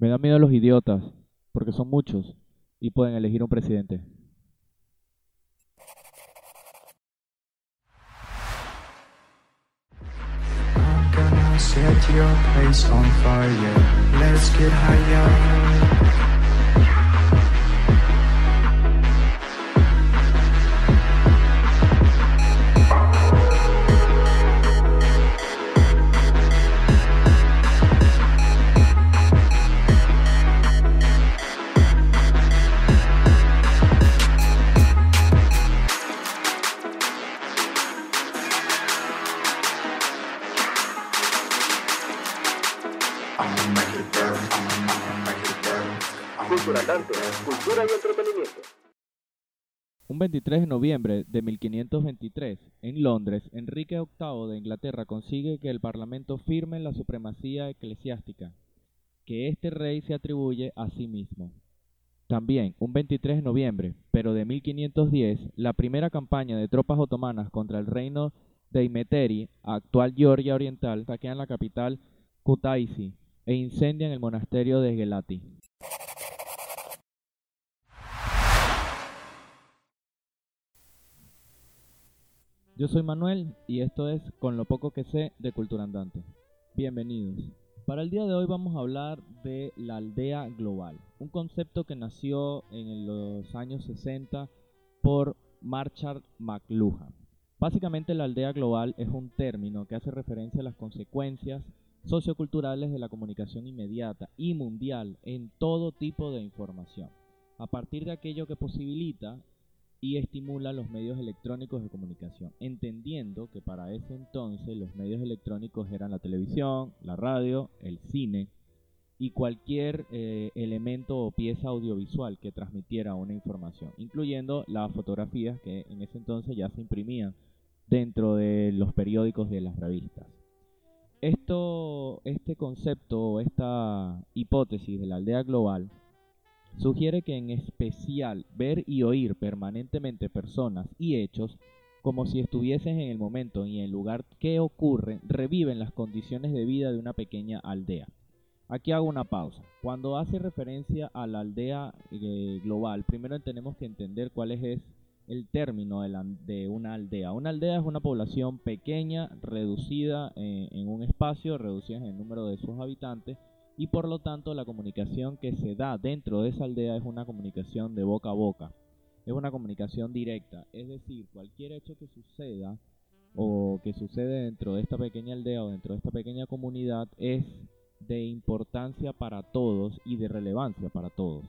Me da miedo los idiotas, porque son muchos y pueden elegir un presidente. 23 de noviembre de 1523, en Londres, Enrique VIII de Inglaterra consigue que el Parlamento firme la supremacía eclesiástica, que este rey se atribuye a sí mismo. También, un 23 de noviembre, pero de 1510, la primera campaña de tropas otomanas contra el reino de Imeteri, actual Georgia Oriental, saquean la capital Kutaisi e incendian el monasterio de Gelati. Yo soy Manuel y esto es Con lo poco que sé de Cultura Andante. Bienvenidos. Para el día de hoy vamos a hablar de la aldea global, un concepto que nació en los años 60 por Marshall McLuhan. Básicamente la aldea global es un término que hace referencia a las consecuencias socioculturales de la comunicación inmediata y mundial en todo tipo de información, a partir de aquello que posibilita y estimula los medios electrónicos de comunicación, entendiendo que para ese entonces los medios electrónicos eran la televisión, la radio, el cine y cualquier eh, elemento o pieza audiovisual que transmitiera una información, incluyendo las fotografías que en ese entonces ya se imprimían dentro de los periódicos de las revistas. Esto, este concepto o esta hipótesis de la aldea global sugiere que en especial ver y oír permanentemente personas y hechos como si estuviesen en el momento y en el lugar que ocurren, reviven las condiciones de vida de una pequeña aldea. Aquí hago una pausa. Cuando hace referencia a la aldea eh, global, primero tenemos que entender cuál es, el término de una aldea. Una aldea es una población pequeña, reducida eh, en un espacio, reducida en el número de sus habitantes, y por lo tanto la comunicación que se da dentro de esa aldea es una comunicación de boca a boca, es una comunicación directa, es decir, cualquier hecho que suceda o que sucede dentro de esta pequeña aldea o dentro de esta pequeña comunidad es de importancia para todos y de relevancia para todos.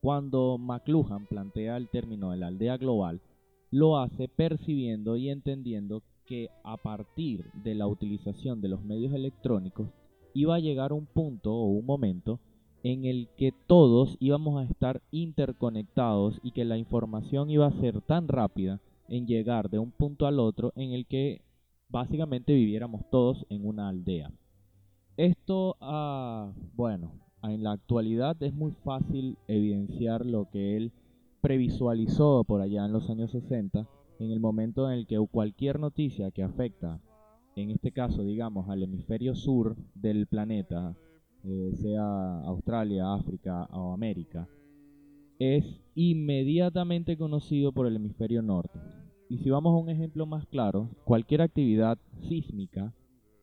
Cuando McLuhan plantea el término de la aldea global, lo hace percibiendo y entendiendo que a partir de la utilización de los medios electrónicos iba a llegar un punto o un momento en el que todos íbamos a estar interconectados y que la información iba a ser tan rápida en llegar de un punto al otro en el que básicamente viviéramos todos en una aldea. Esto, ah, bueno, en la actualidad es muy fácil evidenciar lo que él previsualizó por allá en los años 60, en el momento en el que cualquier noticia que afecta en este caso, digamos, al hemisferio sur del planeta, eh, sea Australia, África o América, es inmediatamente conocido por el hemisferio norte. Y si vamos a un ejemplo más claro, cualquier actividad sísmica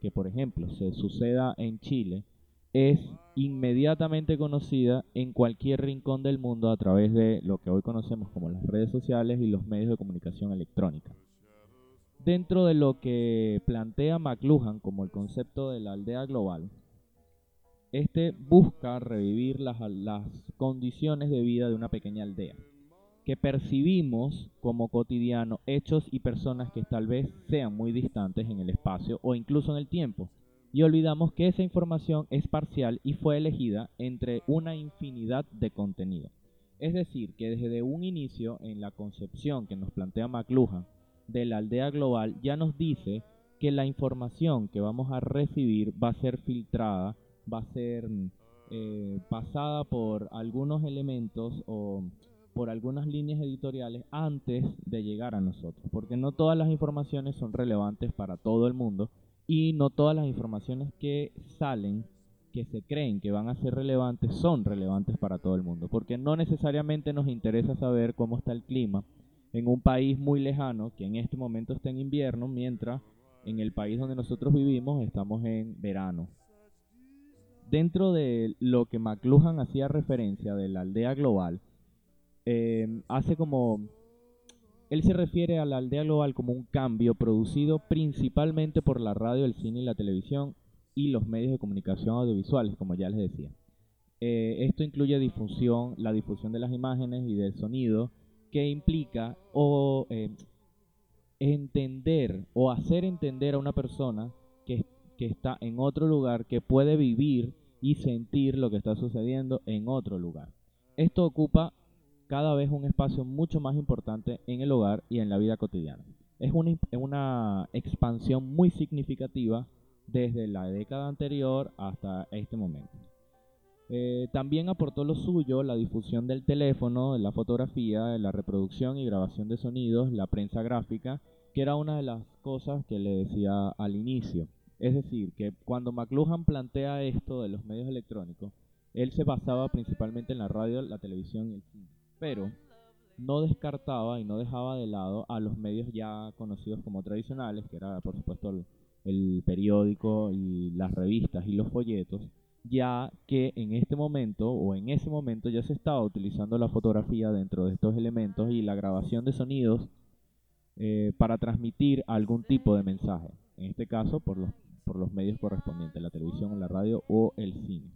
que, por ejemplo, se suceda en Chile, es inmediatamente conocida en cualquier rincón del mundo a través de lo que hoy conocemos como las redes sociales y los medios de comunicación electrónica. Dentro de lo que plantea McLuhan como el concepto de la aldea global, este busca revivir las, condiciones de vida de una pequeña aldea, que percibimos como cotidiano hechos y personas que tal vez sean muy distantes en el espacio o incluso en el tiempo, y olvidamos que esa información es parcial y fue elegida entre una infinidad de contenido. Es decir, que desde un inicio en la concepción que nos plantea McLuhan de la aldea global ya nos dice que la información que vamos a recibir va a ser filtrada, va a ser eh, pasada por algunos elementos o por algunas líneas editoriales antes de llegar a nosotros, porque no todas las informaciones son relevantes para todo el mundo y no todas las informaciones que salen, que se creen que van a ser relevantes son relevantes para todo el mundo, porque no necesariamente nos interesa saber cómo está el clima en un país muy lejano que en este momento está en invierno, mientras en el país donde nosotros vivimos estamos en verano. Dentro de lo que McLuhan hacía referencia de la aldea global, eh, hace como él se refiere a la aldea global como un cambio producido principalmente por la radio, el cine y la televisión y los medios de comunicación audiovisuales, como ya les decía. Eh, esto incluye difusión, la difusión de las imágenes y del sonido, que implica o eh, entender o hacer entender a una persona que, que está en otro lugar, que puede vivir y sentir lo que está sucediendo en otro lugar. Esto ocupa cada vez un espacio mucho más importante en el hogar y en la vida cotidiana. Es una, una expansión muy significativa desde la década anterior hasta este momento. Eh, también aportó lo suyo la difusión del teléfono, la fotografía, la reproducción y grabación de sonidos, la prensa gráfica, que era una de las cosas que le decía al inicio. Es decir, que cuando McLuhan plantea esto de los medios electrónicos, él se basaba principalmente en la radio, la televisión y el cine pero no descartaba y no dejaba de lado a los medios ya conocidos como tradicionales, que era por supuesto el, periódico y las revistas y los folletos, ya que en este momento o en ese momento ya se estaba utilizando la fotografía dentro de estos elementos y la grabación de sonidos eh, para transmitir algún tipo de mensaje, en este caso por los, por los medios correspondientes, la televisión, la radio o el cine.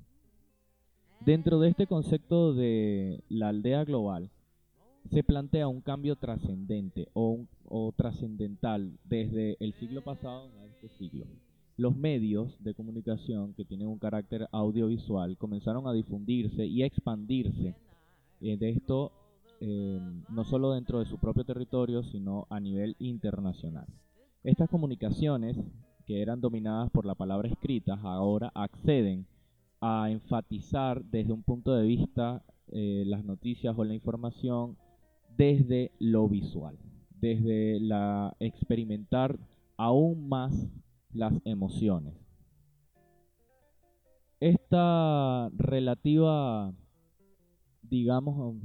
Dentro de este concepto de la aldea global, se plantea un cambio trascendente o, trascendental desde el siglo pasado a este siglo. Los medios de comunicación que tienen un carácter audiovisual comenzaron a difundirse y a expandirse eh, de esto eh, no solo dentro de su propio territorio, sino a nivel internacional. Estas comunicaciones, que eran dominadas por la palabra escrita, ahora acceden a enfatizar desde un punto de vista eh, las noticias o la información desde lo visual, desde la experimentar aún más las emociones. Esta relativa, digamos,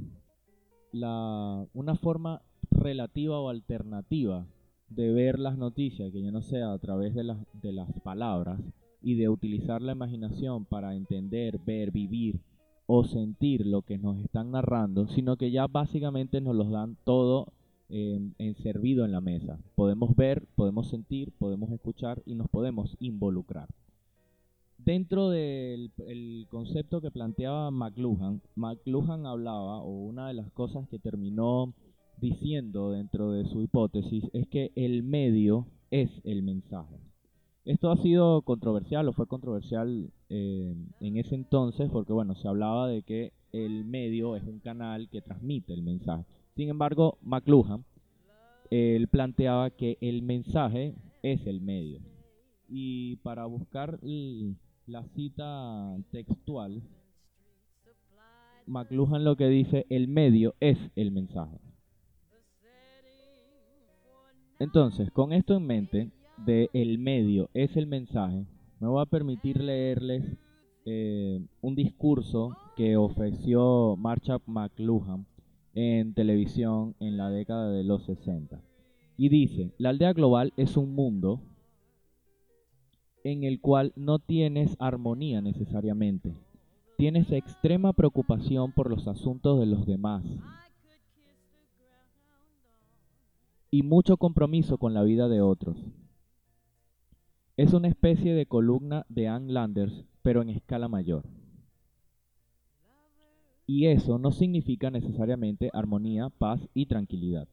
la, una forma relativa o alternativa de ver las noticias, que ya no sea a través de las, de las palabras, y de utilizar la imaginación para entender, ver, vivir o sentir lo que nos están narrando, sino que ya básicamente nos los dan todo em, en servido en la mesa. Podemos ver, podemos sentir, podemos escuchar y nos podemos involucrar. Dentro del concepto que planteaba McLuhan, McLuhan hablaba, o una de las cosas que terminó diciendo dentro de su hipótesis, es que el medio es el mensaje. Esto ha sido controversial o fue controversial eh, en ese entonces porque, bueno, se hablaba de que el medio es un canal que transmite el mensaje. Sin embargo, McLuhan, él planteaba que el mensaje es el medio. Y para buscar la cita textual, McLuhan lo que dice, el medio es el mensaje. Entonces, con esto en mente, de el medio es el mensaje, me voy a permitir leerles eh, un discurso que ofreció Marshall McLuhan en televisión en la década de los 60. Y dice, la aldea global es un mundo en el cual no tienes armonía necesariamente. Tienes extrema preocupación por los asuntos de los demás y mucho compromiso con la vida de otros. Es una especie de columna de Ann Landers, pero en escala mayor. Y eso no significa necesariamente armonía, paz y tranquilidad.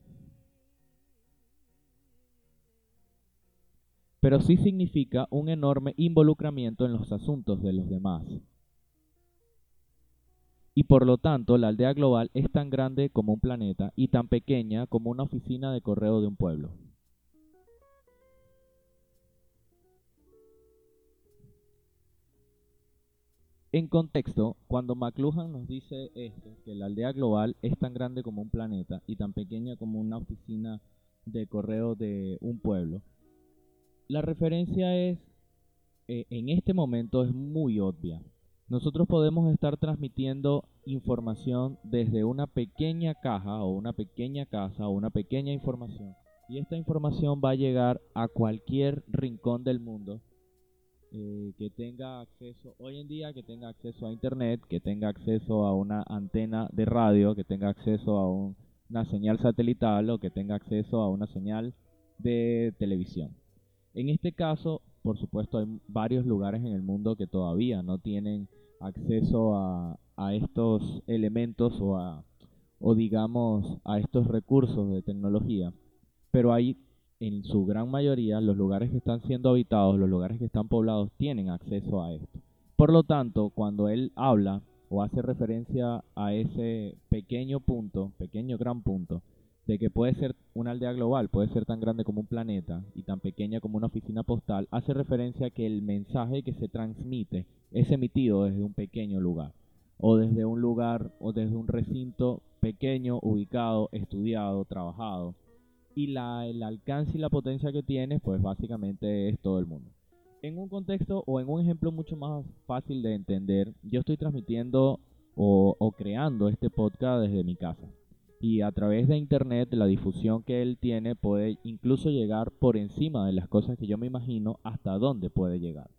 Pero sí significa un enorme involucramiento en los asuntos de los demás. Y por lo tanto, la aldea global es tan grande como un planeta y tan pequeña como una oficina de correo de un pueblo. En contexto, cuando McLuhan nos dice esto, que la aldea global es tan grande como un planeta y tan pequeña como una oficina de correo de un pueblo, la referencia es, eh, en este momento es muy obvia. Nosotros podemos estar transmitiendo información desde una pequeña caja o una pequeña casa o una pequeña información. Y esta información va a llegar a cualquier rincón del mundo eh, que tenga acceso, hoy en día que tenga acceso a internet, que tenga acceso a una antena de radio, que tenga acceso a una señal satelital o que tenga acceso a una señal de televisión. En este caso, por supuesto, hay varios lugares en el mundo que todavía no tienen acceso a, a estos elementos o a o digamos a estos recursos de tecnología, pero hay en su gran mayoría los lugares que están siendo habitados, los lugares que están poblados tienen acceso a esto. Por lo tanto, cuando él habla o hace referencia a ese pequeño punto, pequeño gran punto, de que puede ser una aldea global, puede ser tan grande como un planeta y tan pequeña como una oficina postal, hace referencia a que el mensaje que se transmite es emitido desde un pequeño lugar, o desde un lugar, o desde un recinto pequeño, ubicado, estudiado, trabajado, y la, el alcance y la potencia que tiene, pues básicamente es todo el mundo. En un contexto o en un ejemplo mucho más fácil de entender, yo estoy transmitiendo o, o creando este podcast desde mi casa. Y a través de internet, la difusión que él tiene puede incluso llegar por encima de las cosas que yo me imagino hasta dónde puede llegar.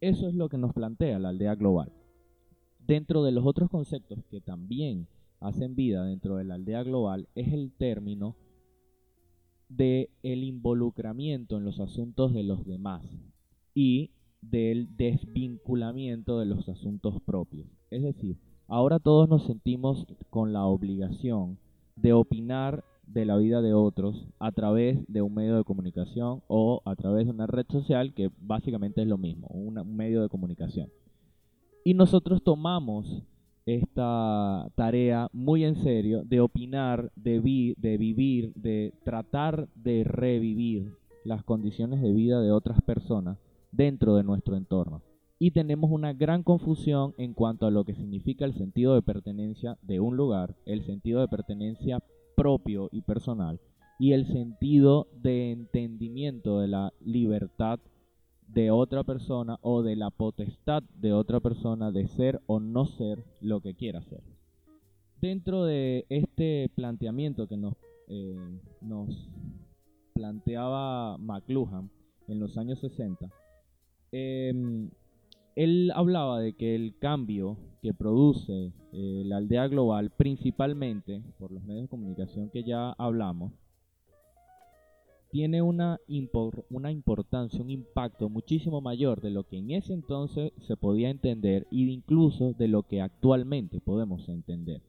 Eso es lo que nos plantea la aldea global. Dentro de los otros conceptos que también hacen vida dentro de la aldea global es el término de el involucramiento en los asuntos de los demás y del desvinculamiento de los asuntos propios. Es decir, ahora todos nos sentimos con la obligación de opinar de la vida de otros a través de un medio de comunicación o a través de una red social que básicamente es lo mismo, un medio de comunicación. Y nosotros tomamos esta tarea muy en serio de opinar, de, de vivir, de tratar de revivir las condiciones de vida de otras personas dentro de nuestro entorno. Y tenemos una gran confusión en cuanto a lo que significa el sentido de pertenencia de un lugar, el sentido de pertenencia propio y personal, y el sentido de entendimiento de la libertad de otra persona o de la potestad de otra persona de ser o no ser lo que quiera ser. Dentro de este planteamiento que nos, eh, planteaba McLuhan en los años 60, em, él hablaba de que el cambio que produce eh, la aldea global, principalmente por los medios de comunicación que ya hablamos, tiene una, una importancia, un impacto muchísimo mayor de lo que en ese entonces se podía entender e incluso de lo que actualmente podemos entender.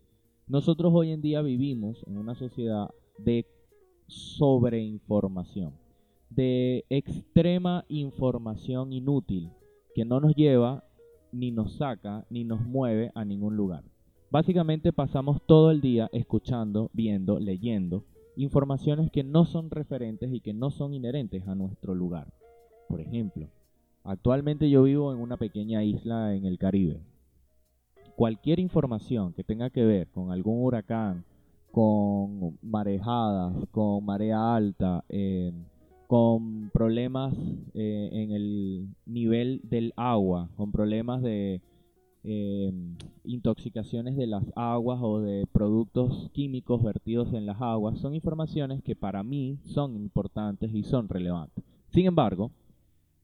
Nosotros hoy en día vivimos en una sociedad de sobreinformación, de extrema información inútil que no nos lleva, ni nos saca, ni nos mueve a ningún lugar. Básicamente pasamos todo el día escuchando, viendo, leyendo informaciones que no son referentes y que no son inherentes a nuestro lugar. Por ejemplo, actualmente yo vivo en una pequeña isla en el Caribe. Cualquier información que tenga que ver con algún huracán, con marejadas, con marea alta, eh, con problemas eh, en el nivel del agua, con problemas de Em, intoxicaciones de las aguas o de productos químicos vertidos en las aguas son informaciones que para mí son importantes y son relevantes. Sin embargo,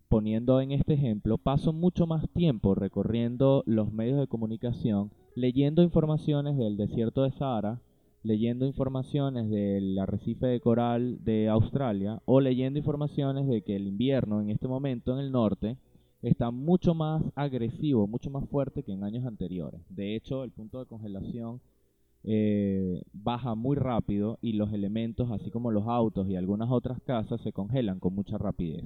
poniendo en este ejemplo, paso mucho más tiempo recorriendo los medios de comunicación, leyendo informaciones del desierto de Sahara, leyendo informaciones del arrecife de coral de Australia o leyendo informaciones de que el invierno en este momento en el norte está mucho más agresivo, mucho más fuerte que en años anteriores. De hecho, el punto de congelación eh, baja muy rápido y los elementos, así como los autos y algunas otras casas, se congelan con mucha rapidez.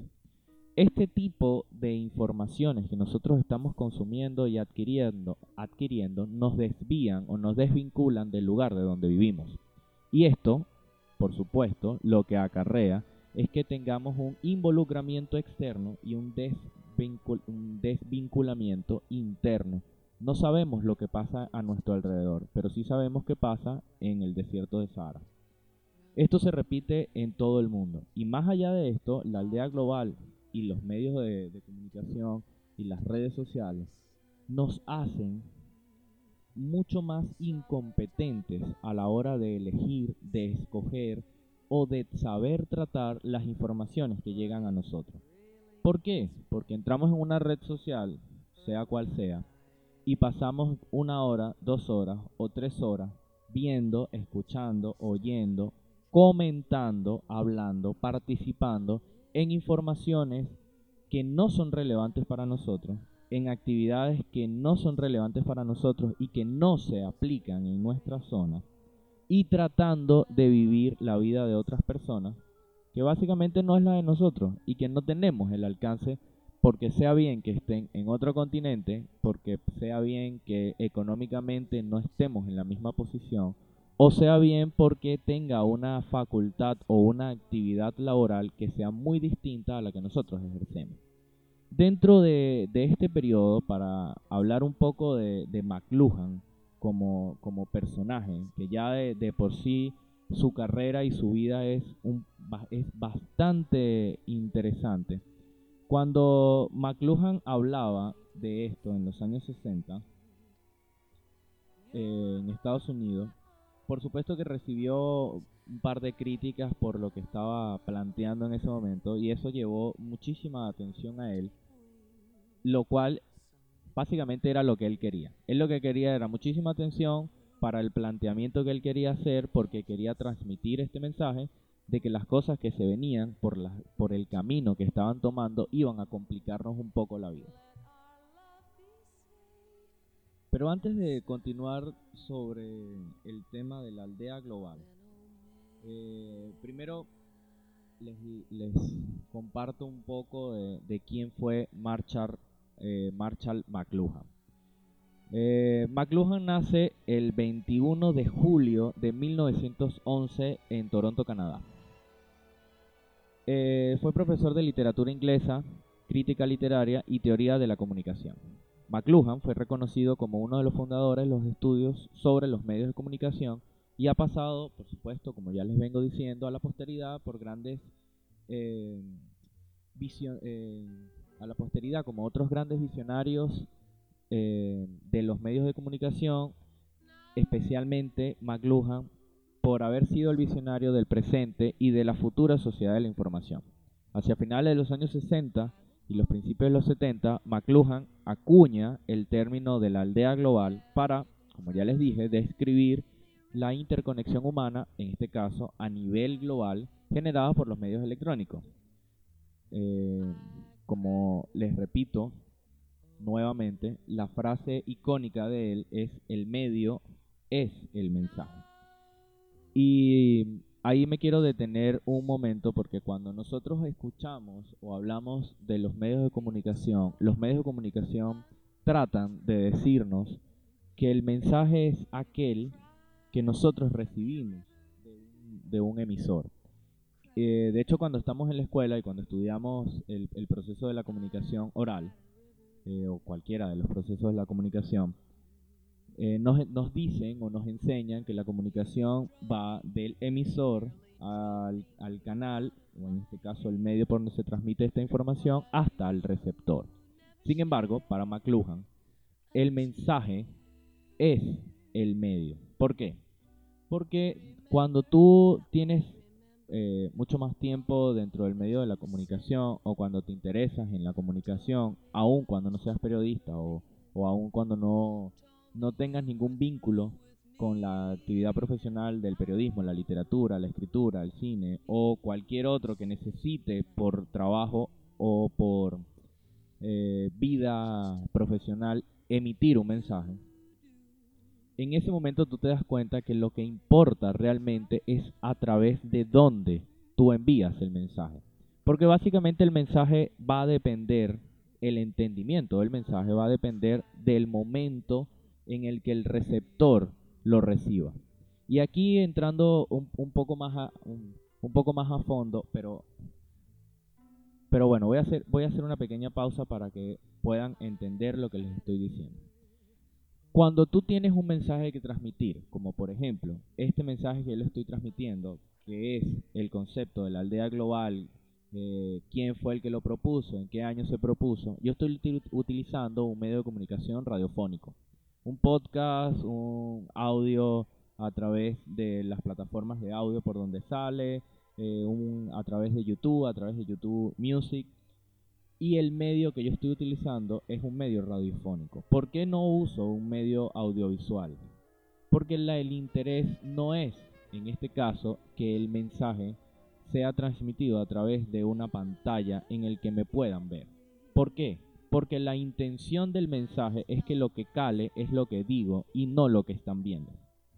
Este tipo de informaciones que nosotros estamos consumiendo y adquiriendo, adquiriendo nos desvían o nos desvinculan del lugar de donde vivimos. Y esto, por supuesto, lo que acarrea es que tengamos un involucramiento externo y un des un desvinculamiento interno. No sabemos lo que pasa a nuestro alrededor, pero sí sabemos qué pasa en el desierto de Sahara. Esto se repite en todo el mundo. Y más allá de esto, la aldea global y los medios de, de comunicación y las redes sociales nos hacen mucho más incompetentes a la hora de elegir, de escoger o de saber tratar las informaciones que llegan a nosotros. ¿Por qué? Porque entramos en una red social, sea cual sea, y pasamos una hora, dos horas o tres horas viendo, escuchando, oyendo, comentando, hablando, participando en informaciones que no son relevantes para nosotros, en actividades que no son relevantes para nosotros y que no se aplican en nuestra zona, y tratando de vivir la vida de otras personas que básicamente no es la de nosotros y que no tenemos el alcance porque sea bien que estén en otro continente, porque sea bien que económicamente no estemos en la misma posición, o sea bien porque tenga una facultad o una actividad laboral que sea muy distinta a la que nosotros ejercemos. Dentro de, este periodo, para hablar un poco de, McLuhan como, como, personaje, que ya de, por sí su carrera y su vida es, un, es bastante interesante. Cuando McLuhan hablaba de esto en los años 60, eh, en Estados Unidos, por supuesto que recibió un par de críticas por lo que estaba planteando en ese momento y eso llevó muchísima atención a él, lo cual básicamente era lo que él quería. Él lo que quería era muchísima atención para el planteamiento que él quería hacer porque quería transmitir este mensaje de que las cosas que se venían por, la, por el camino que estaban tomando iban a complicarnos un poco la vida. Pero antes de continuar sobre el tema de la aldea global, eh, primero les, comparto un poco de, quién fue Marshall, eh, Marshall McLuhan. Eh, McLuhan nace el 21 de julio de 1911 en Toronto, Canadá. fue profesor de literatura inglesa, crítica literaria y teoría de la comunicación. McLuhan fue reconocido como uno de los fundadores de los estudios sobre los medios de comunicación y ha pasado, por supuesto, como ya les vengo diciendo, a la posteridad por grandes eh, eh, a la posteridad como otros grandes visionarios eh, de los medios de comunicación, especialmente McLuhan, por haber sido el visionario del presente y de la futura sociedad de la información. Hacia finales de los años 60, y los principios de los 70, McLuhan acuña el término de la aldea global para, como ya les dije, describir la interconexión humana, en este caso a nivel global, generada por los medios electrónicos. Eh, como les repito nuevamente, la frase icónica de él es el medio es el mensaje. Y ahí me quiero detener un momento porque cuando nosotros escuchamos o hablamos de los medios de comunicación, los medios de comunicación tratan de decirnos que el mensaje es aquel que nosotros recibimos de un, emisor. Eh, de hecho, cuando estamos en la escuela y cuando estudiamos el, proceso de la comunicación oral, eh, o cualquiera de los procesos de la comunicación, eh, nos, nos, dicen o nos enseñan que la comunicación va del emisor al, al, canal, o en este caso el medio por donde se transmite esta información, hasta el receptor. Sin embargo, para McLuhan, el mensaje es el medio. ¿Por qué? Porque cuando tú tienes eh, mucho más tiempo dentro del medio de la comunicación o cuando te interesas en la comunicación, aun cuando no seas periodista o, o aun cuando no no tengas ningún vínculo con la actividad profesional del periodismo, la literatura, la escritura, el cine o cualquier otro que necesite por trabajo o por eh, vida profesional emitir un mensaje, en ese momento tú te das cuenta que lo que importa realmente es a través de dónde tú envías el mensaje. Porque básicamente el mensaje va a depender, el entendimiento del mensaje va a depender del momento en el que el receptor lo reciba. Y aquí entrando un, poco más a, un, poco más a fondo, pero pero bueno, voy a hacer voy a hacer una pequeña pausa para que puedan entender lo que les estoy diciendo. Cuando tú tienes un mensaje que transmitir, como por ejemplo, este mensaje que yo le estoy transmitiendo, que es el concepto de la aldea global eh, quién fue el que lo propuso, en qué año se propuso. Yo estoy util- utilizando un medio de comunicación radiofónico, un podcast, un audio a través de las plataformas de audio por donde sale, eh, un, a través de YouTube, a través de YouTube Music. Y el medio que yo estoy utilizando es un medio radiofónico. ¿Por qué no uso un medio audiovisual? Porque el interés no es, en este caso, que el mensaje sea transmitido a través de una pantalla en el que me puedan ver. ¿Por qué? Porque la intención del mensaje es que lo que cale es lo que digo y no lo que están viendo.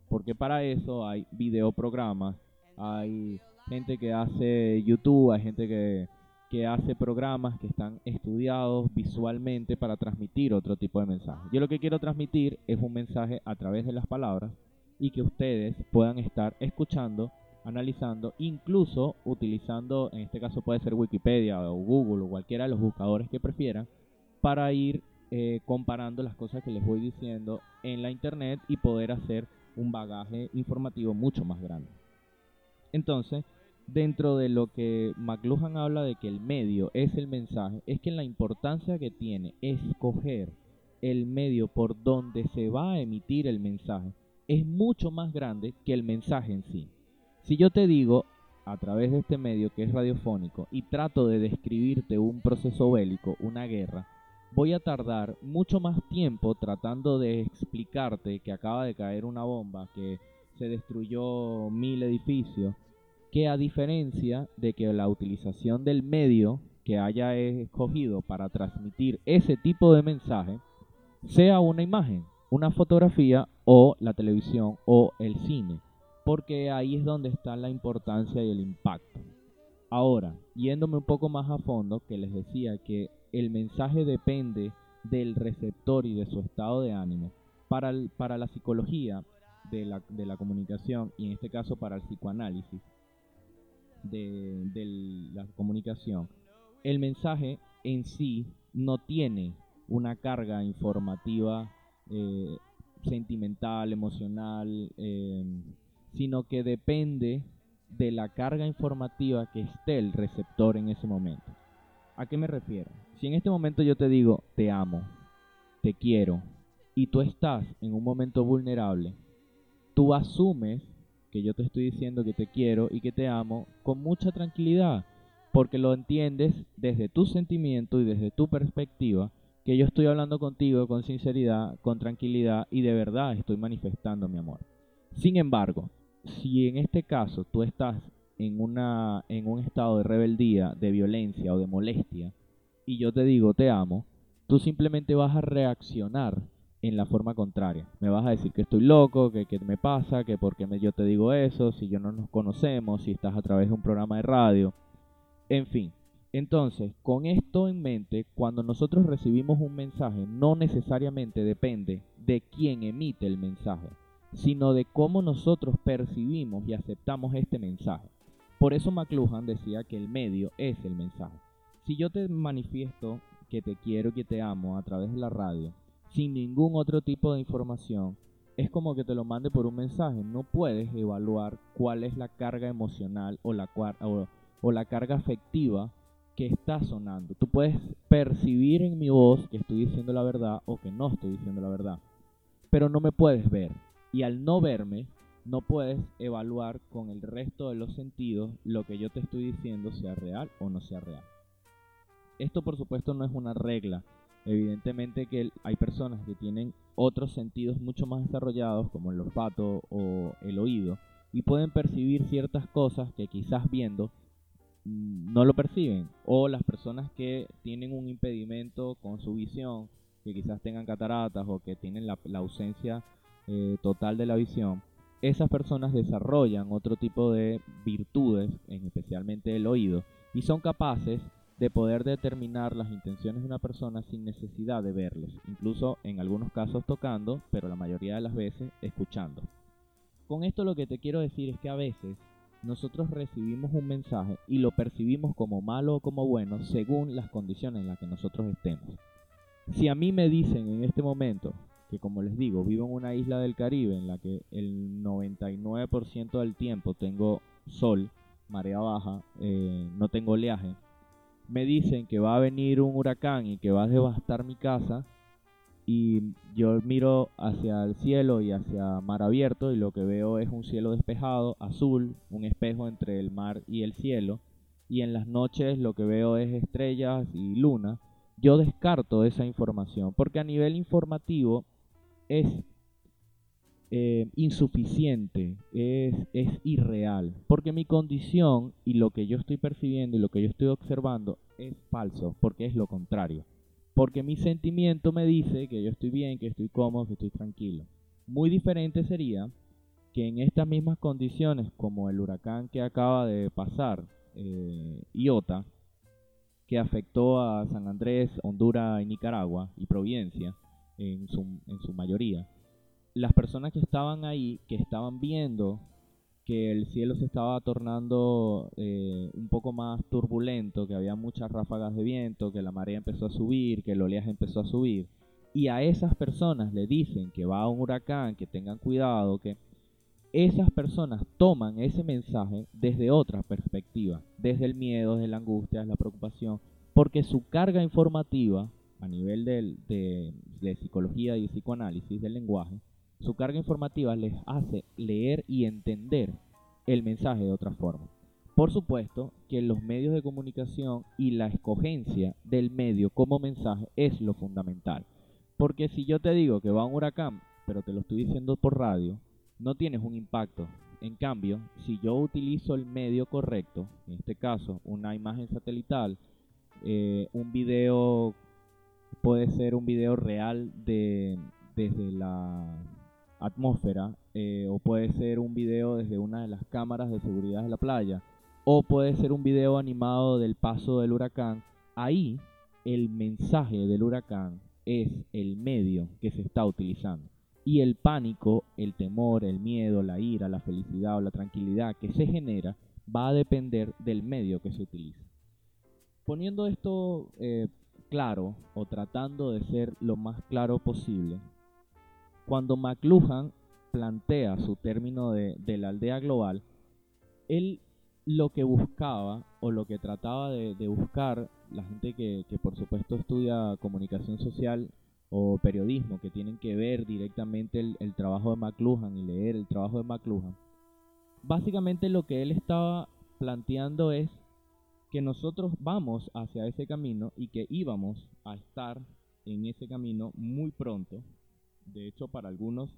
Porque para eso hay videoprogramas, hay gente que hace YouTube, hay gente que, que hace programas que están estudiados visualmente para transmitir otro tipo de mensaje. Yo lo que quiero transmitir es un mensaje a través de las palabras y que ustedes puedan estar escuchando, analizando, incluso utilizando, en este caso puede ser Wikipedia o Google o cualquiera de los buscadores que prefieran, para ir eh, comparando las cosas que les voy diciendo en la internet y poder hacer un bagaje informativo mucho más grande. Entonces, dentro de lo que McLuhan habla de que el medio es el mensaje, es que la importancia que tiene escoger el medio por donde se va a emitir el mensaje es mucho más grande que el mensaje en sí. Si yo te digo a través de este medio que es radiofónico y trato de describirte un proceso bélico, una guerra, voy a tardar mucho más tiempo tratando de explicarte que acaba de caer una bomba, que se destruyó mil edificios, que a diferencia de que la utilización del medio que haya escogido para transmitir ese tipo de mensaje sea una imagen, una fotografía o la televisión o el cine, porque ahí es donde está la importancia y el impacto. Ahora, yéndome un poco más a fondo, que les decía que el mensaje depende del receptor y de su estado de ánimo. Para, la psicología de la, de la comunicación, y en este caso para el psicoanálisis de, la comunicación, el mensaje en sí no tiene una carga informativa eh, sentimental, emocional, eh, sino que depende de la carga informativa que esté el receptor en ese momento. ¿A qué me refiero? Si en este momento yo te digo te amo, te quiero, y tú estás en un momento vulnerable, tú asumes que yo te estoy diciendo que te quiero y que te amo con mucha tranquilidad, porque lo entiendes desde tu sentimiento y desde tu perspectiva, que yo estoy hablando contigo con sinceridad, con tranquilidad y de verdad estoy manifestando mi amor. Sin embargo, si en este caso tú estás en, una, en un estado de rebeldía, de violencia o de molestia, y yo te digo te amo, tú simplemente vas a reaccionar en la forma contraria. Me vas a decir que estoy loco, que me pasa, que por qué yo te digo eso, si yo no nos conocemos, si estás a través de un programa de radio, en fin. Entonces, con esto en mente, cuando nosotros recibimos un mensaje, no necesariamente depende de quién emite el mensaje, sino de cómo nosotros percibimos y aceptamos este mensaje. Por eso McLuhan decía que el medio es el mensaje. Si yo te manifiesto que te quiero que te amo a través de la radio, sin ningún otro tipo de información, es como que te lo mande por un mensaje. No puedes evaluar cuál es la carga emocional o la, carga afectiva que está sonando. Tú puedes percibir en mi voz que estoy diciendo la verdad o que no estoy diciendo la verdad, pero no me puedes ver. Y al no verme, no puedes evaluar con el resto de los sentidos lo que yo te estoy diciendo sea real o no sea real. Esto por supuesto no es una regla. Evidentemente que hay personas que tienen otros sentidos mucho más desarrollados como el olfato o el oído y pueden percibir ciertas cosas que quizás viendo mm, no lo perciben. O las personas que tienen un impedimento con su visión que quizás tengan cataratas o que tienen la, la ausencia eh, total de la visión esas personas desarrollan otro tipo de virtudes en especialmente el oído y son capaces de poder determinar las intenciones de una persona sin necesidad de verlos, incluso en algunos casos tocando, pero la mayoría de las veces escuchando. Con esto lo que te quiero decir es que a veces nosotros recibimos un mensaje y lo percibimos como malo o como bueno según las condiciones en las que nosotros estemos. Si a mí me dicen en este momento que como les digo, vivo en una isla del Caribe en la que el 99% del tiempo tengo sol, marea baja, eh, no tengo oleaje, me dicen que va a venir un huracán y que va a devastar mi casa, y yo miro hacia el cielo y hacia mar abierto y lo que veo es un cielo despejado, azul, un espejo entre el mar y el cielo, y en las noches lo que veo es estrellas y luna, yo descarto esa información porque a nivel informativo es eh, insuficiente, es, es irreal, porque mi condición y lo que yo estoy percibiendo y lo que yo estoy observando es falso, porque es lo contrario. Porque mi sentimiento me dice que yo estoy bien, que estoy cómodo, que estoy tranquilo. Muy diferente sería que en estas mismas condiciones, como el huracán que acaba de pasar, eh, Iota, que afectó a San Andrés, Honduras y Nicaragua y Providencia en su, en su mayoría, las personas que estaban ahí, que estaban viendo que el cielo se estaba tornando eh, un poco más turbulento, que había muchas ráfagas de viento, que la marea empezó a subir, que el oleaje empezó a subir, y a esas personas le dicen que va a un huracán, que tengan cuidado, que esas personas toman ese mensaje desde otra perspectiva, desde el miedo, desde la angustia, desde la preocupación, porque su carga informativa a nivel de, de psicología y psicoanálisis del lenguaje su carga informativa les hace leer y entender el mensaje de otra forma. Por supuesto que los medios de comunicación y la escogencia del medio como mensaje es lo fundamental. Porque si yo te digo que va un huracán, pero te lo estoy diciendo por radio, no tienes un impacto. En cambio, si yo utilizo el medio correcto, en este caso una imagen satelital, eh, un video puede ser un video real de desde la atmósfera, eh, o puede ser un video desde una de las cámaras de seguridad de la playa, o puede ser un video animado del paso del huracán. Ahí el mensaje del huracán es el medio que se está utilizando. Y el pánico, el temor, el miedo, la ira, la felicidad o la tranquilidad que se genera va a depender del medio que se utiliza. Poniendo esto eh, claro o tratando de ser lo más claro posible, cuando McLuhan plantea su término de, la aldea global, él lo que buscaba o lo que trataba de, buscar la gente que, por supuesto estudia comunicación social o periodismo, que tienen que ver directamente el, trabajo de McLuhan y leer el trabajo de McLuhan, básicamente lo que él estaba planteando es que nosotros vamos hacia ese camino y que íbamos a estar en ese camino muy pronto de hecho, para algunos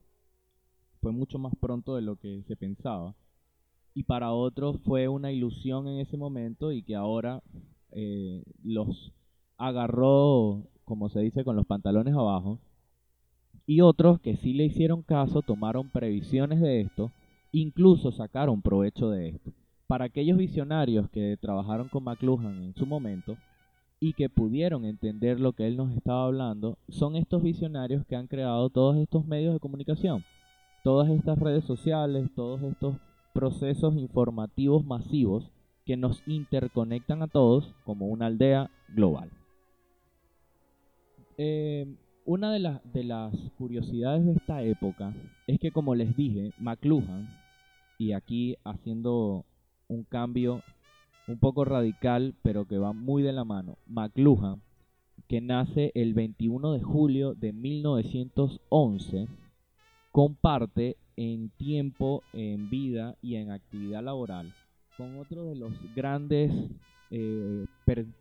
fue mucho más pronto de lo que se pensaba. Y para otros fue una ilusión en ese momento y que ahora eh, los agarró, como se dice, con los pantalones abajo. Y otros que sí le hicieron caso, tomaron previsiones de esto, incluso sacaron provecho de esto. Para aquellos visionarios que trabajaron con McLuhan en su momento, y que pudieron entender lo que él nos estaba hablando son estos visionarios que han creado todos estos medios de comunicación, todas estas redes sociales, todos estos procesos informativos masivos que nos interconectan a todos como una aldea global. Eh, una de, de las curiosidades de esta época es que, como les dije, McLuhan, y aquí haciendo un cambio un poco radical, pero que va muy de la mano. McLuhan, que nace el 21 de julio de 1911, comparte en tiempo, en vida y en actividad laboral con otro de los grandes eh,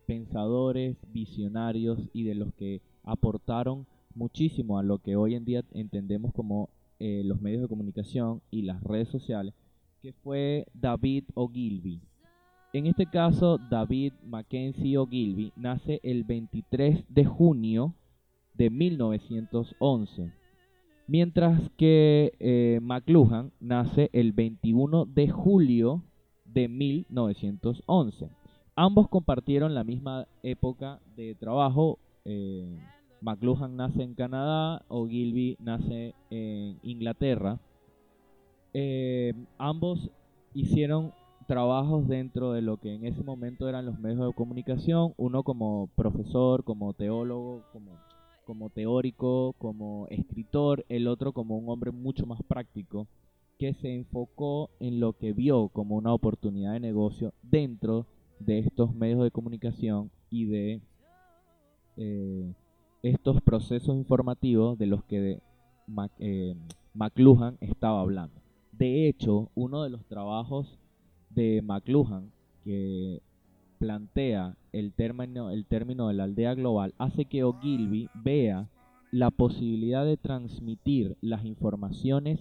pensadores, visionarios y de los que aportaron muchísimo a lo que hoy en día entendemos como eh, los medios de comunicación y las redes sociales, que fue David Ogilvy. En este caso, David Mackenzie Ogilvy nace el 23 de junio de 1911, mientras que eh, McLuhan nace el 21 de julio de 1911. Ambos compartieron la misma época de trabajo. Eh, McLuhan nace en Canadá, Ogilvy nace en Inglaterra. Eh, ambos hicieron trabajos dentro de lo que en ese momento eran los medios de comunicación, uno como profesor, como teólogo, como, como teórico, como escritor, el otro como un hombre mucho más práctico que se enfocó en lo que vio como una oportunidad de negocio dentro de estos medios de comunicación y de eh, estos procesos informativos de los que eh, McLuhan estaba hablando. De hecho, uno de los trabajos de McLuhan que plantea el término, el término de la aldea global hace que Ogilvy vea la posibilidad de transmitir las informaciones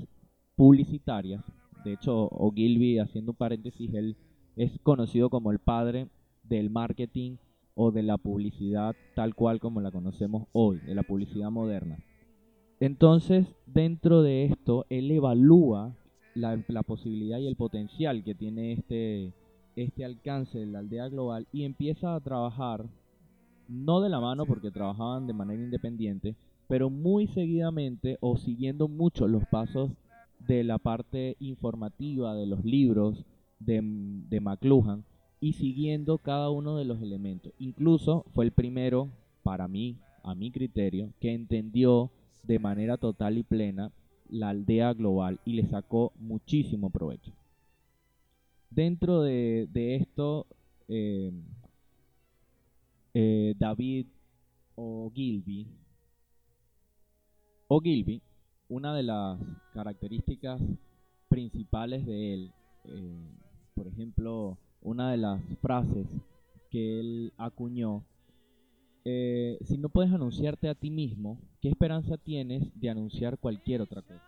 publicitarias. De hecho, Ogilvy, haciendo un paréntesis, él es conocido como el padre del marketing o de la publicidad tal cual como la conocemos hoy, de la publicidad moderna. Entonces, dentro de esto, él evalúa la, posibilidad y el potencial que tiene este, este alcance de la aldea global y empieza a trabajar, no de la mano porque trabajaban de manera independiente, pero muy seguidamente o siguiendo mucho los pasos de la parte informativa de los libros de, de McLuhan y siguiendo cada uno de los elementos. Incluso fue el primero, para mí, a mi criterio, que entendió de manera total y plena la aldea global y le sacó muchísimo provecho. Dentro de, esto, eh, eh, David Ogilvy, una de las características principales de él, eh, por ejemplo, una de las frases que él acuñó, si no puedes anunciarte a ti mismo, ¿qué esperanza tienes de anunciar cualquier otra cosa?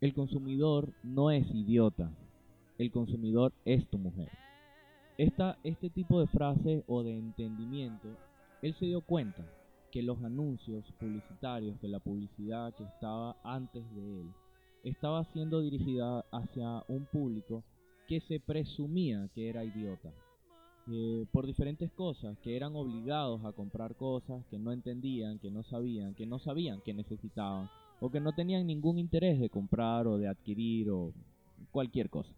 El consumidor no es idiota, el consumidor es tu mujer. Esta, este tipo de frase o de entendimiento, él se dio cuenta que los anuncios publicitarios, que la publicidad que estaba antes de él, estaba siendo dirigida hacia un público que se presumía que era idiota. Eh, por diferentes cosas, que eran obligados a comprar cosas que no entendían, que no sabían, que no sabían que necesitaban, o que no tenían ningún interés de comprar o de adquirir o cualquier cosa.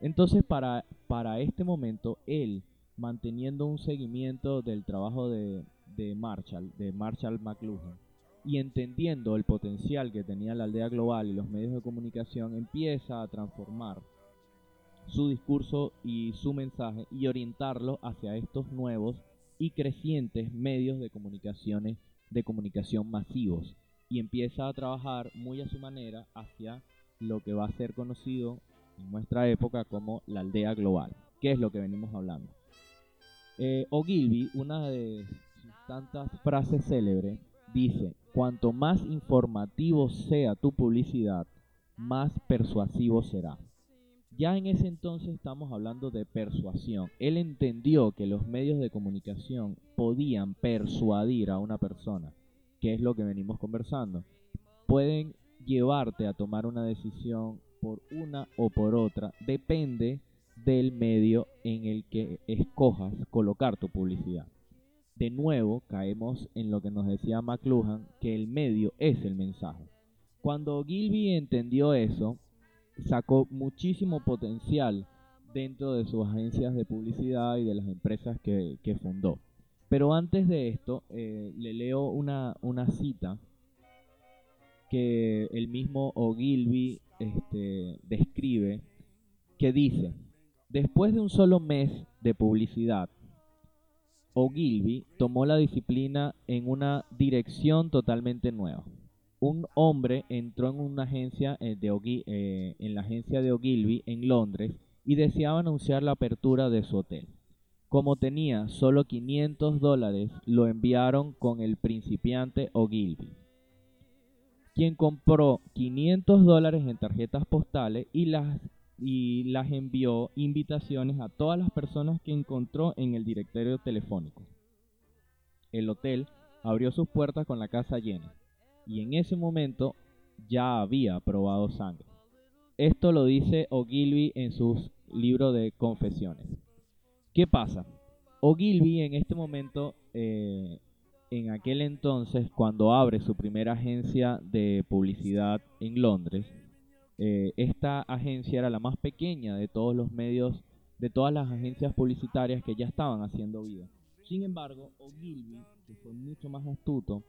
Entonces, para, para este momento, él, manteniendo un seguimiento del trabajo de, de Marshall, de Marshall McLuhan, y entendiendo el potencial que tenía la aldea global y los medios de comunicación, empieza a transformar su discurso y su mensaje y orientarlo hacia estos nuevos y crecientes medios de comunicaciones de comunicación masivos y empieza a trabajar muy a su manera hacia lo que va a ser conocido en nuestra época como la aldea global, que es lo que venimos hablando. Eh, Ogilvy, una de tantas frases célebres, dice, cuanto más informativo sea tu publicidad, más persuasivo será. Ya en ese entonces estamos hablando de persuasión. Él entendió que los medios de comunicación podían persuadir a una persona, que es lo que venimos conversando. Pueden llevarte a tomar una decisión por una o por otra, depende del medio en el que escojas colocar tu publicidad. De nuevo caemos en lo que nos decía McLuhan, que el medio es el mensaje. Cuando Gilby entendió eso, sacó muchísimo potencial dentro de sus agencias de publicidad y de las empresas que, fundó. Pero antes de esto, eh, le leo una, cita que el mismo Ogilvy este, describe, que dice, después de un solo mes de publicidad, Ogilvy tomó la disciplina en una dirección totalmente nueva. Un hombre entró en una agencia eh, de eh, en la agencia de Ogilvy en Londres y deseaba anunciar la apertura de su hotel. Como tenía solo 500 dólares, lo enviaron con el principiante Ogilvy quien compró 500 dólares en tarjetas postales y las, y las envió invitaciones a todas las personas que encontró en el directorio telefónico. El hotel abrió sus puertas con la casa llena y en ese momento ya había probado sangre. Esto lo dice Ogilvy en sus libros de confesiones. ¿Qué pasa? Ogilvy en este momento eh, en aquel entonces, cuando abre su primera agencia de publicidad en Londres, eh, esta agencia era la más pequeña de todos los medios, de todas las agencias publicitarias que ya estaban haciendo vida. Sin embargo, Ogilvy, que fue mucho más astuto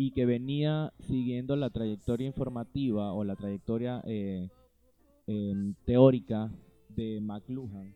y que venía siguiendo la trayectoria informativa o la trayectoria eh, em, teórica de McLuhan,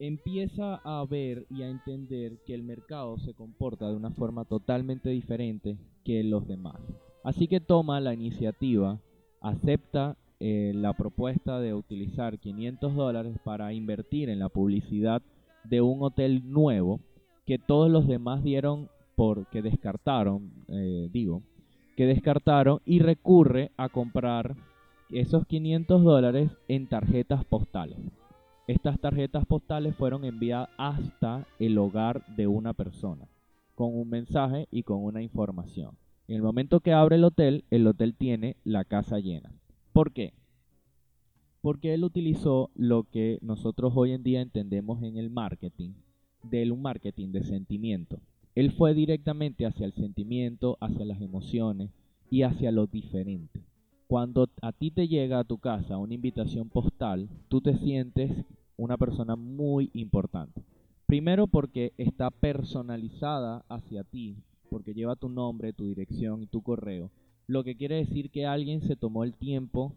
empieza a ver y a entender que el mercado se comporta de una forma totalmente diferente que los demás. Así que toma la iniciativa, acepta eh, la propuesta de utilizar 500 dólares para invertir en la publicidad de un hotel nuevo que todos los demás dieron porque descartaron, eh, digo, que descartaron y recurre a comprar esos 500 dólares en tarjetas postales. Estas tarjetas postales fueron enviadas hasta el hogar de una persona, con un mensaje y con una información. En el momento que abre el hotel, el hotel tiene la casa llena. ¿Por qué? Porque él utilizó lo que nosotros hoy en día entendemos en el marketing, del un marketing de sentimiento. Él fue directamente hacia el sentimiento, hacia las emociones y hacia lo diferente. Cuando a ti te llega a tu casa una invitación postal, tú te sientes una persona muy importante. Primero porque está personalizada hacia ti, porque lleva tu nombre, tu dirección y tu correo, lo que quiere decir que alguien se tomó el tiempo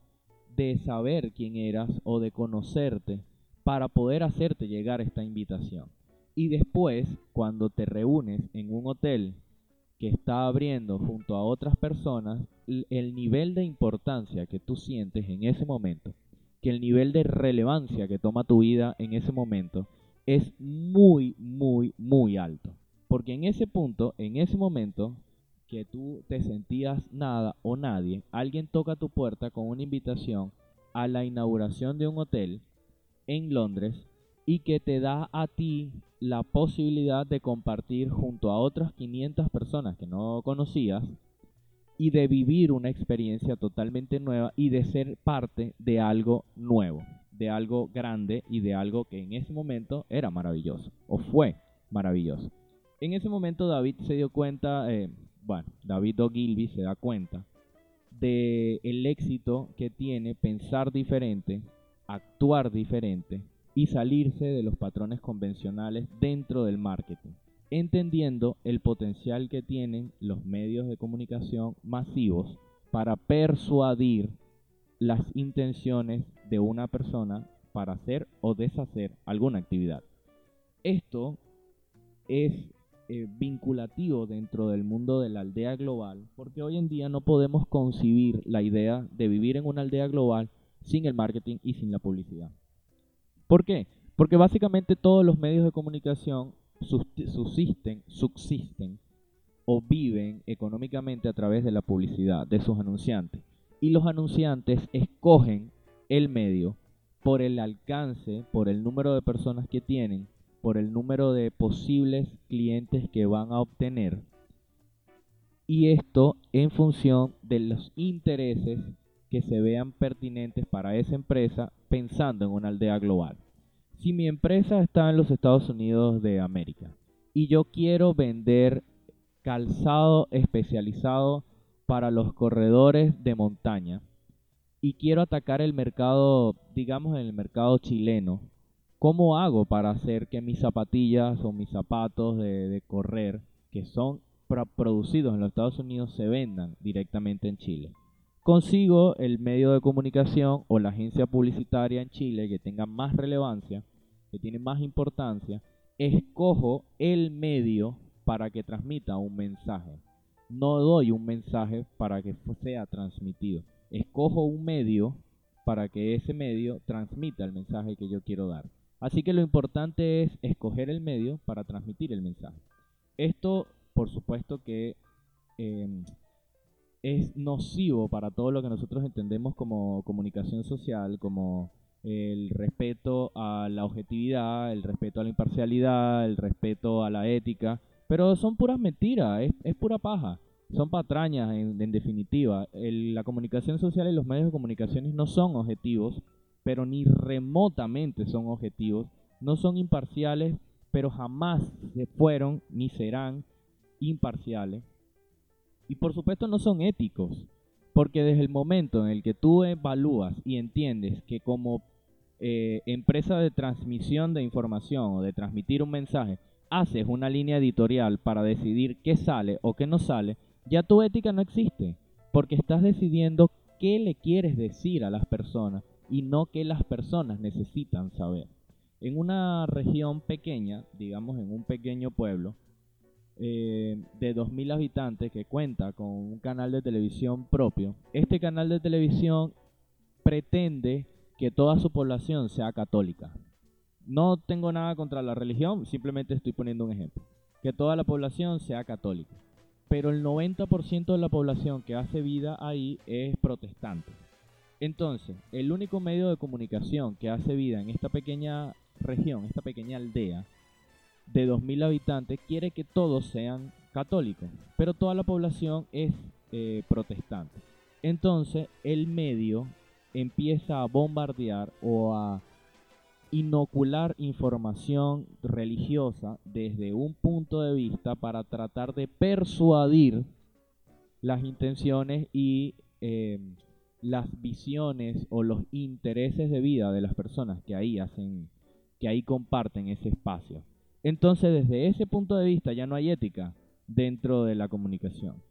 de saber quién eras o de conocerte para poder hacerte llegar esta invitación. Y después, cuando te reúnes en un hotel que está abriendo junto a otras personas, el nivel de importancia que tú sientes en ese momento, que el nivel de relevancia que toma tu vida en ese momento, es muy, muy, muy alto. Porque en ese punto, en ese momento que tú te sentías nada o nadie, alguien toca tu puerta con una invitación a la inauguración de un hotel en Londres y que te da a ti la posibilidad de compartir junto a otras 500 personas que no conocías y de vivir una experiencia totalmente nueva y de ser parte de algo nuevo, de algo grande y de algo que en ese momento era maravilloso o fue maravilloso. En ese momento David se dio cuenta, eh, bueno, David O'Gilby se da cuenta de el éxito que tiene pensar diferente, actuar diferente y salirse de los patrones convencionales dentro del marketing, entendiendo el potencial que tienen los medios de comunicación masivos para persuadir las intenciones de una persona para hacer o deshacer alguna actividad. Esto es eh, vinculativo dentro del mundo de la aldea global, porque hoy en día no podemos concebir la idea de vivir en una aldea global sin el marketing y sin la publicidad. ¿Por qué? Porque básicamente todos los medios de comunicación subsisten, subsisten o viven económicamente a través de la publicidad de sus anunciantes. Y los anunciantes escogen el medio por el alcance, por el número de personas que tienen, por el número de posibles clientes que van a obtener. Y esto en función de los intereses que se vean pertinentes para esa empresa pensando en una aldea global. Si mi empresa está en los Estados Unidos de América y yo quiero vender calzado especializado para los corredores de montaña y quiero atacar el mercado, digamos el mercado chileno, ¿cómo hago para hacer que mis zapatillas o mis zapatos de, de correr que son producidos en los Estados Unidos se vendan directamente en Chile? Consigo el medio de comunicación o la agencia publicitaria en Chile que tenga más relevancia, que tiene más importancia, escojo el medio para que transmita un mensaje. No doy un mensaje para que sea transmitido. Escojo un medio para que ese medio transmita el mensaje que yo quiero dar. Así que lo importante es escoger el medio para transmitir el mensaje. Esto, por supuesto que em, es nocivo para todo lo que nosotros entendemos como comunicación social, como el respeto a la objetividad, el respeto a la imparcialidad, el respeto a la ética, pero son puras mentiras, es, pura paja, son patrañas en, definitiva. la comunicación social y los medios de comunicación no son objetivos, pero ni remotamente son objetivos, no son imparciales, pero jamás se fueron ni serán imparciales y por supuesto no son éticos, porque desde el momento en el que tú evalúas y entiendes que como eh, empresa de transmisión de información o de transmitir un mensaje, haces una línea editorial para decidir qué sale o qué no sale, ya tu ética no existe, porque estás decidiendo qué le quieres decir a las personas y no qué las personas necesitan saber. En una región pequeña, digamos en un pequeño pueblo, eh, de 2.000 habitantes que cuenta con un canal de televisión propio, este canal de televisión pretende que toda su población sea católica. No tengo nada contra la religión, simplemente estoy poniendo un ejemplo. Que toda la población sea católica. Pero el 90% de la población que hace vida ahí es protestante. Entonces, el único medio de comunicación que hace vida en esta pequeña región, esta pequeña aldea de 2.000 habitantes, quiere que todos sean católicos, pero toda la población es eh, protestante. Entonces, el medio empieza a bombardear o a inocular información religiosa desde un punto de vista para tratar de persuadir las intenciones y eh, las visiones o los intereses de vida de las personas que ahí hacen, que ahí comparten ese espacio. Entonces, desde ese punto de vista ya no hay ética dentro de la comunicación.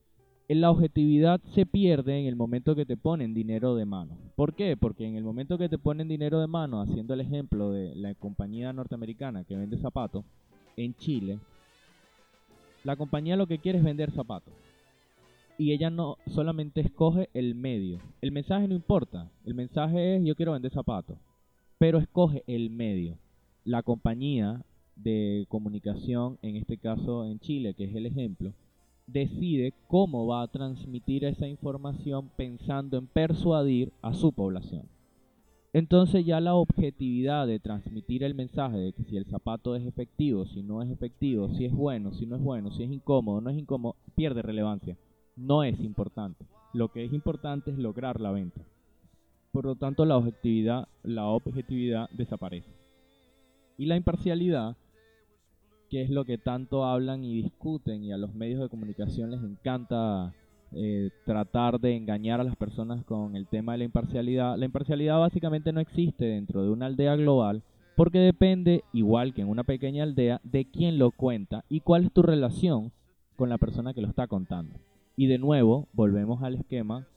La objetividad se pierde en el momento que te ponen dinero de mano. ¿Por qué? Porque en el momento que te ponen dinero de mano, haciendo el ejemplo de la compañía norteamericana que vende zapatos en Chile, la compañía lo que quiere es vender zapatos y ella no solamente escoge el medio. El mensaje no importa. El mensaje es yo quiero vender zapatos. Pero escoge el medio. La compañía de comunicación, en este caso en Chile, que es el ejemplo, decide cómo va a transmitir esa información pensando en persuadir a su población. Entonces ya la objetividad de transmitir el mensaje de que si el zapato es efectivo, si no es efectivo, si es bueno, si no es bueno, si es incómodo, no es incómodo, pierde relevancia no es importante. Lo que es importante es lograr la venta. Por lo tanto, la objetividad, la objetividad desaparece. Y la imparcialidad, que es lo que tanto hablan y discuten y a los medios de comunicación les encanta eh, tratar de engañar a las personas con el tema de la imparcialidad. La imparcialidad básicamente no existe dentro de una aldea global porque depende, igual que en una pequeña aldea, de quién lo cuenta y cuál es tu relación con la persona que lo está contando. Y de nuevo, volvemos al esquema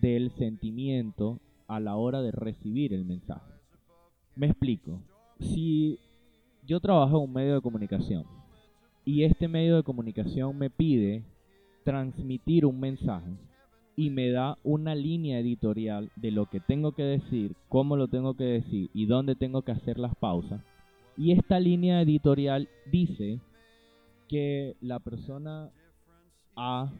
del sentimiento a la hora de recibir el mensaje. Me explico. Si yo trabajo en un medio de comunicación y este medio de comunicación me pide transmitir un mensaje y me da una línea editorial de lo que tengo que decir, cómo lo tengo que decir y dónde tengo que hacer las pausas. Y esta línea editorial dice que la persona A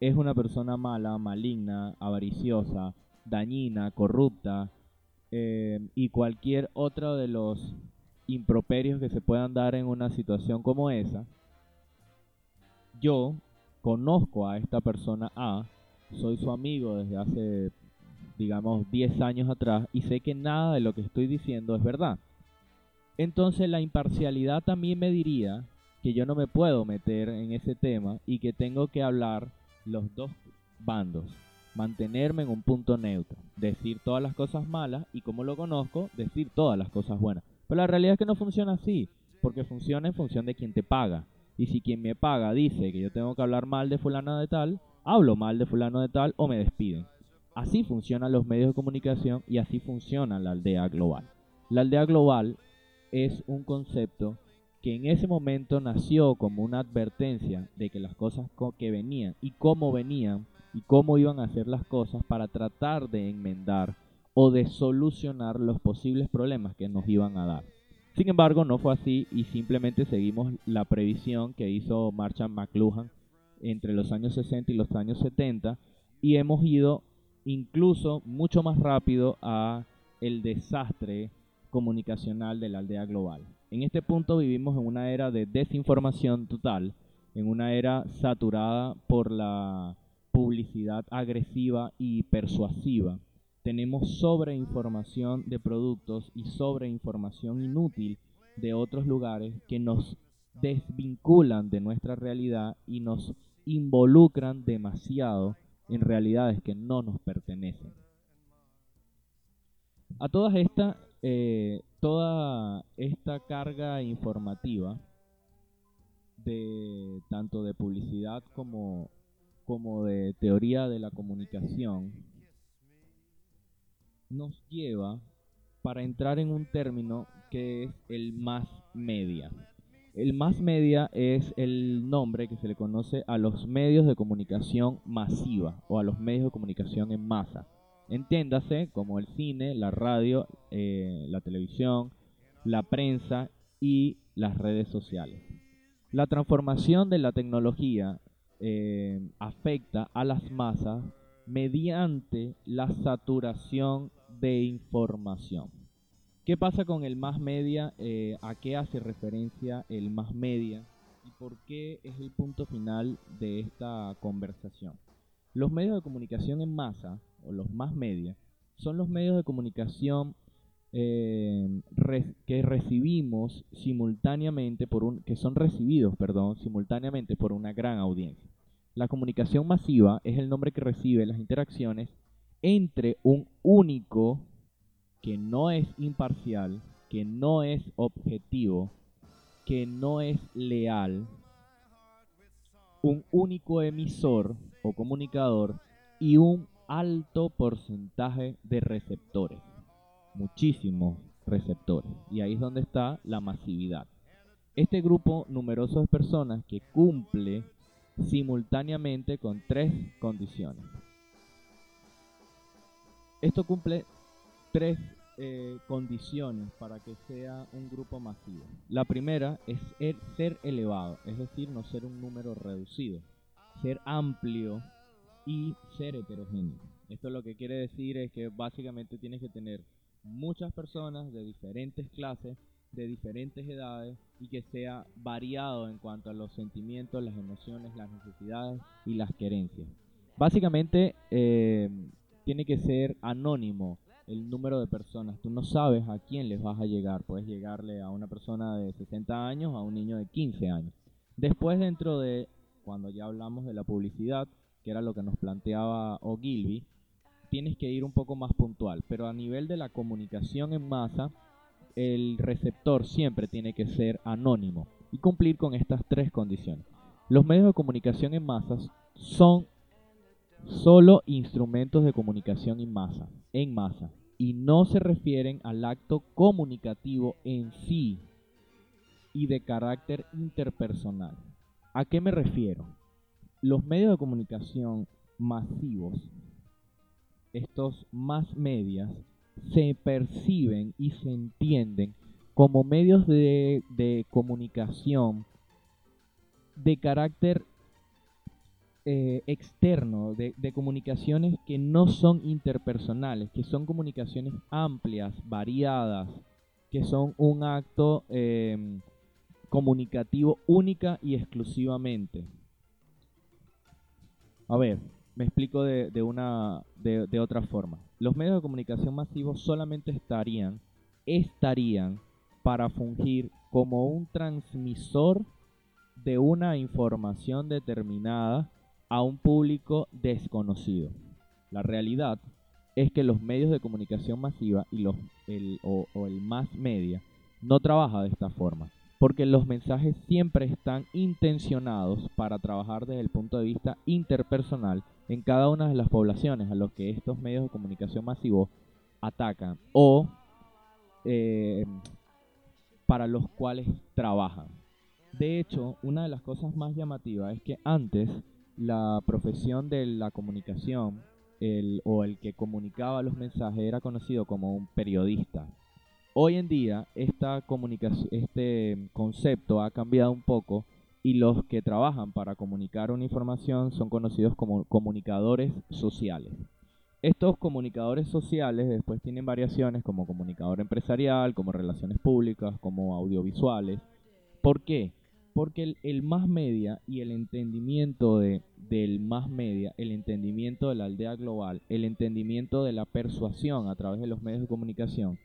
es una persona mala, maligna, avariciosa, dañina, corrupta eh, y cualquier otro de los improperios que se puedan dar en una situación como esa, yo conozco a esta persona A, soy su amigo desde hace, digamos, 10 años atrás y sé que nada de lo que estoy diciendo es verdad. Entonces la imparcialidad también me diría que yo no me puedo meter en ese tema y que tengo que hablar los dos bandos. Mantenerme en un punto neutro. Decir todas las cosas malas y como lo conozco, decir todas las cosas buenas. Pero la realidad es que no funciona así. Porque funciona en función de quien te paga. Y si quien me paga dice que yo tengo que hablar mal de fulano de tal, hablo mal de fulano de tal o me despiden. Así funcionan los medios de comunicación y así funciona la aldea global. La aldea global es un concepto que en ese momento nació como una advertencia de que las cosas que venían y cómo venían y cómo iban a hacer las cosas para tratar de enmendar o de solucionar los posibles problemas que nos iban a dar. Sin embargo, no fue así y simplemente seguimos la previsión que hizo Marshall McLuhan entre los años 60 y los años 70 y hemos ido incluso mucho más rápido a el desastre comunicacional de la aldea global. En este punto vivimos en una era de desinformación total, en una era saturada por la publicidad agresiva y persuasiva. Tenemos sobreinformación de productos y sobreinformación inútil de otros lugares que nos desvinculan de nuestra realidad y nos involucran demasiado en realidades que no nos pertenecen. A todas estas eh, toda esta carga informativa de tanto de publicidad como, como de teoría de la comunicación nos lleva para entrar en un término que es el más media. El más media es el nombre que se le conoce a los medios de comunicación masiva o a los medios de comunicación en masa. Entiéndase como el cine, la radio, eh, la televisión, la prensa y las redes sociales. La transformación de la tecnología eh, afecta a las masas mediante la saturación de información. ¿Qué pasa con el más media? Eh, ¿A qué hace referencia el más media? ¿Y por qué es el punto final de esta conversación? Los medios de comunicación en masa, o los más media, son los medios de comunicación eh, que recibimos simultáneamente por un, que son recibidos, perdón, simultáneamente por una gran audiencia. La comunicación masiva es el nombre que recibe las interacciones entre un único que no es imparcial, que no es objetivo, que no es leal, un único emisor o comunicador y un alto porcentaje de receptores, muchísimos receptores. Y ahí es donde está la masividad. Este grupo numeroso de personas que cumple simultáneamente con tres condiciones. Esto cumple tres eh, condiciones para que sea un grupo masivo. La primera es ser elevado, es decir, no ser un número reducido, ser amplio y ser heterogéneo. Esto lo que quiere decir es que básicamente tienes que tener muchas personas de diferentes clases, de diferentes edades y que sea variado en cuanto a los sentimientos, las emociones, las necesidades y las querencias. Básicamente eh, tiene que ser anónimo el número de personas. Tú no sabes a quién les vas a llegar. Puedes llegarle a una persona de 60 años, a un niño de 15 años. Después dentro de, cuando ya hablamos de la publicidad, que era lo que nos planteaba Ogilvy, tienes que ir un poco más puntual. Pero a nivel de la comunicación en masa, el receptor siempre tiene que ser anónimo y cumplir con estas tres condiciones. Los medios de comunicación en masas son solo instrumentos de comunicación en masa, en masa, y no se refieren al acto comunicativo en sí y de carácter interpersonal. ¿A qué me refiero? Los medios de comunicación masivos, estos más medias, se perciben y se entienden como medios de, de comunicación de carácter eh, externo, de, comunicaciones que no son interpersonales, que son comunicaciones amplias, variadas, que son un acto em, comunicativo única y exclusivamente. A ver, me explico de, de una de, de, otra forma. Los medios de comunicación masivos solamente estarían estarían para fungir como un transmisor de una información determinada a un público desconocido. La realidad es que los medios de comunicación masiva y los, el, o, el más media no trabaja de esta forma, porque los mensajes siempre están intencionados para trabajar desde el punto de vista interpersonal en cada una de las poblaciones a los que estos medios de comunicación masivo atacan o eh, para los cuales trabajan. De hecho, una de las cosas más llamativas es que antes la profesión de la comunicación o el que comunicaba los mensajes era conocido como un periodista. Hoy en día esta este concepto ha cambiado un poco y los que trabajan para comunicar una información son conocidos como comunicadores sociales. Estos comunicadores sociales después tienen variaciones como comunicador empresarial, como relaciones públicas, como audiovisuales. ¿Por qué? Porque el, más media y el entendimiento de, del más media, el entendimiento de la aldea global, el entendimiento de la persuasión a través de los medios de comunicación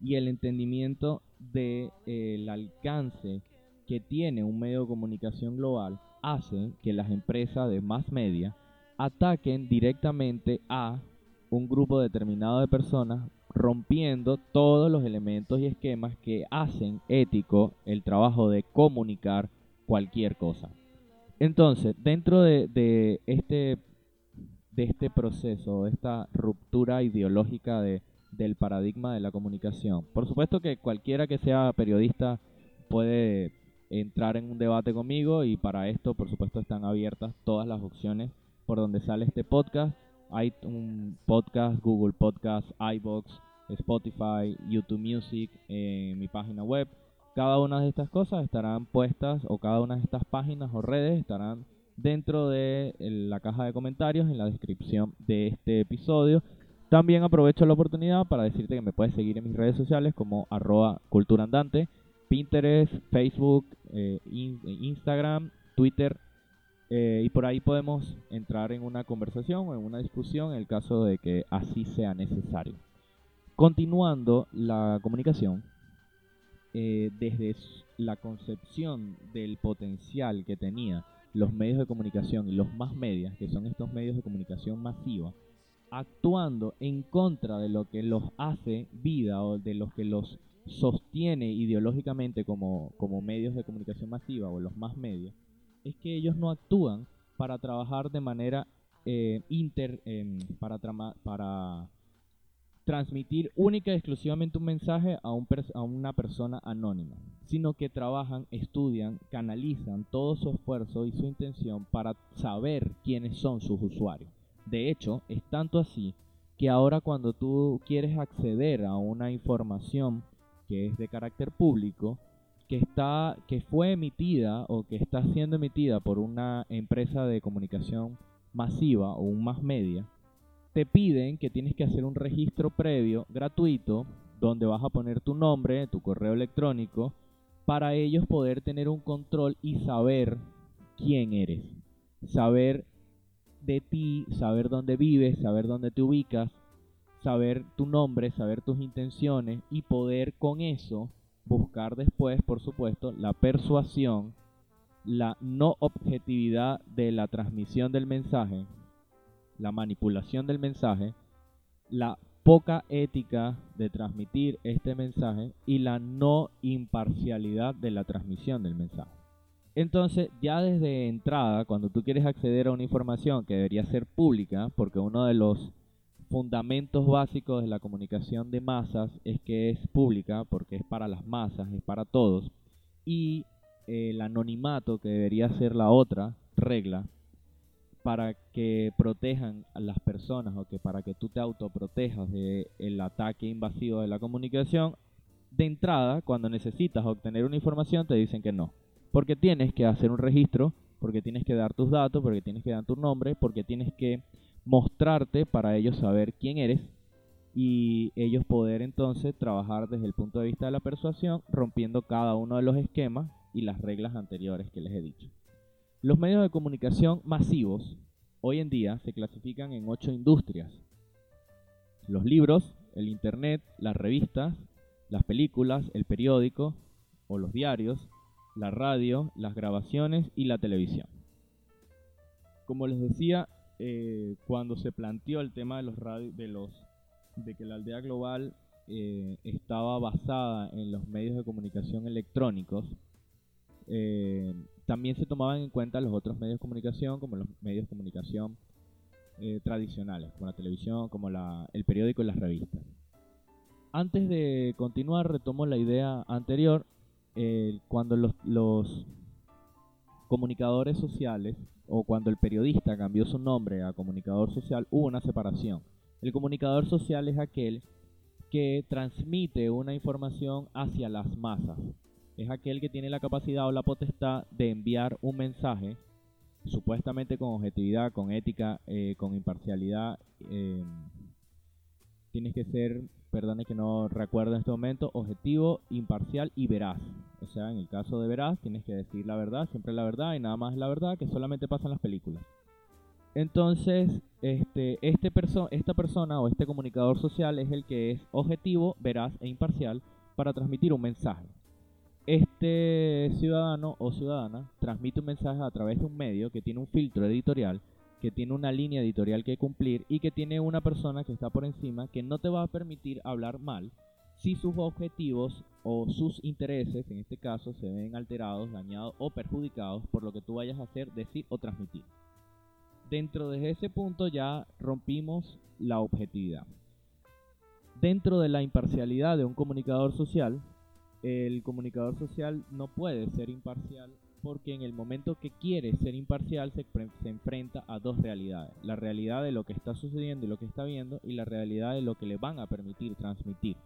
y el entendimiento del de, alcance que tiene un medio de comunicación global hace que las empresas de más media ataquen directamente a un grupo determinado de personas rompiendo todos los elementos y esquemas que hacen ético el trabajo de comunicar cualquier cosa. Entonces, dentro de, este de este proceso, esta ruptura ideológica de, del paradigma de la comunicación. Por supuesto que cualquiera que sea periodista puede entrar en un debate conmigo y para esto por supuesto están abiertas todas las opciones por donde sale este podcast. Hay un podcast, Google Podcast, iBox, Spotify, YouTube Music, en mi página web. Cada una de estas cosas estarán puestas o cada una de estas páginas o redes estarán dentro de la caja de comentarios en la descripción de este episodio. También aprovecho la oportunidad para decirte que me puedes seguir en mis redes sociales como arroba culturandante, Pinterest, Facebook, eh, Instagram, Twitter eh, y por ahí podemos entrar en una conversación o en una discusión en el caso de que así sea necesario. Continuando la comunicación, eh, desde la concepción del potencial que tenía los medios de comunicación y los más medias, que son estos medios de comunicación masiva, actuando en contra de lo que los hace vida o de los que los sostiene ideológicamente como, como medios de comunicación masiva o los más medios, es que ellos no actúan para trabajar de manera eh, inter, em, para, transmitir única y exclusivamente un mensaje a, un a una persona anónima, sino que trabajan, estudian, canalizan todo su esfuerzo y su intención para saber quiénes son sus usuarios. De hecho, es tanto así que ahora cuando tú quieres acceder a una información que es de carácter público, que está que fue emitida o que está siendo emitida por una empresa de comunicación masiva o un más media, te piden que tienes que hacer un registro previo gratuito donde vas a poner tu nombre, tu correo electrónico para ellos poder tener un control y saber quién eres, saber de ti, saber dónde vives, saber dónde te ubicas, saber tu nombre, saber tus intenciones y poder con eso buscar después, por supuesto, la persuasión, la no objetividad de la transmisión del mensaje, la manipulación del mensaje, la poca ética de transmitir este mensaje y la no imparcialidad de la transmisión del mensaje. Entonces, ya desde entrada, cuando tú quieres acceder a una información que debería ser pública, porque uno de los fundamentos básicos de la comunicación de masas es que es pública porque es para las masas, es para todos. Y el anonimato, que debería ser la otra regla, para que protejan a las personas o que para que tú te autoprotejas del ataque invasivo de la comunicación, de entrada, cuando necesitas obtener una información, te dicen que no. Porque tienes que hacer un registro, porque tienes que dar tus datos, porque tienes que dar tu nombre, porque tienes que mostrarte para ellos saber quién eres y ellos poder entonces trabajar desde el punto de vista de la persuasión, rompiendo cada uno de los esquemas y las reglas anteriores que les he dicho. Los medios de comunicación masivos hoy en día se clasifican en ocho industrias. Los libros, el internet, las revistas, las películas, el periódico o los diarios, la radio, las grabaciones y la televisión. Como les decía, eh, cuando se planteó el tema de los de los de que la aldea global eh, estaba basada en los medios de comunicación electrónicos, eh, también se tomaban en cuenta los otros medios de comunicación, como los medios de comunicación tradicionales, como la televisión, como la, el periódico y las revistas. Antes de continuar, retomo la idea anterior, cuando los, los comunicadores sociales o cuando el periodista cambió su nombre a comunicador social, hubo una separación. El comunicador social es aquel que transmite una información hacia las masas. Es aquel que tiene la capacidad o la potestad de enviar un mensaje, supuestamente con objetividad, con ética, eh, con imparcialidad. Eh, tienes que ser perdone que no recuerdo en este momento, objetivo, imparcial y veraz. O sea, en el caso de veraz tienes que decir la verdad, siempre la verdad y nada más la verdad, que solamente pasa en las películas. Entonces, este, este esta persona o este comunicador social es el que es objetivo, veraz e imparcial para transmitir un mensaje. Este ciudadano o ciudadana transmite un mensaje a través de un medio que tiene un filtro editorial que tiene una línea editorial que cumplir y que tiene una persona que está por encima que no te va a permitir hablar mal si sus objetivos o sus intereses, en este caso, se ven alterados, dañados o perjudicados por lo que tú vayas a hacer, decir o transmitir. Dentro de ese punto ya rompimos la objetividad. dentro de la imparcialidad de un comunicador social, el comunicador social no puede ser imparcial porque en el momento que quiere ser imparcial se, se, enfrenta a dos realidades. La realidad de lo que está sucediendo y lo que está viendo y la realidad de lo que le van a permitir transmitir.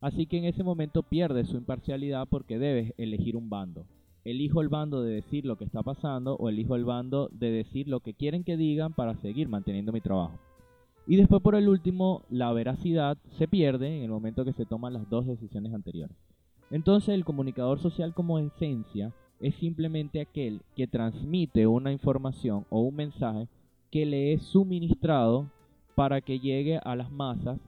Así que en ese momento pierde su imparcialidad porque debe elegir un bando. Elijo el bando de decir lo que está pasando o elijo el bando de decir lo que quieren que digan para seguir manteniendo mi trabajo. Y después por el último, la veracidad se pierde en el momento que se toman las dos decisiones anteriores. Entonces el comunicador social como esencia es simplemente aquel que transmite una información o un mensaje que le es suministrado para que llegue a las masas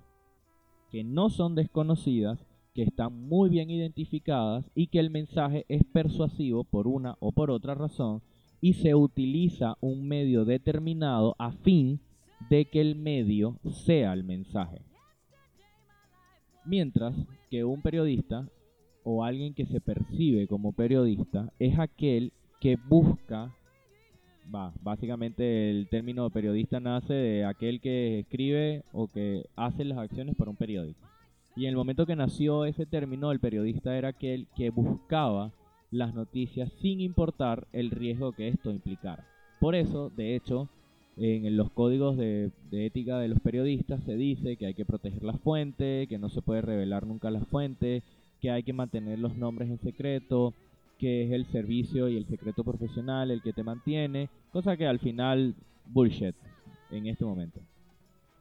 que no son desconocidas, que están muy bien identificadas y que el mensaje es persuasivo por una o por otra razón y se utiliza un medio determinado a fin de que el medio sea el mensaje. Mientras que un periodista o alguien que se percibe como periodista es aquel que busca, va, básicamente el término periodista nace de aquel que escribe o que hace las acciones para un periódico. Y en el momento que nació ese término, el periodista era aquel que buscaba las noticias sin importar el riesgo que esto implicara. Por eso, de hecho, en los códigos de, de, ética de los periodistas se dice que hay que proteger la fuente, que no se puede revelar nunca la fuente, que hay que mantener los nombres en secreto, que es el servicio y el secreto profesional el que te mantiene, cosa que al final bullshit en este momento.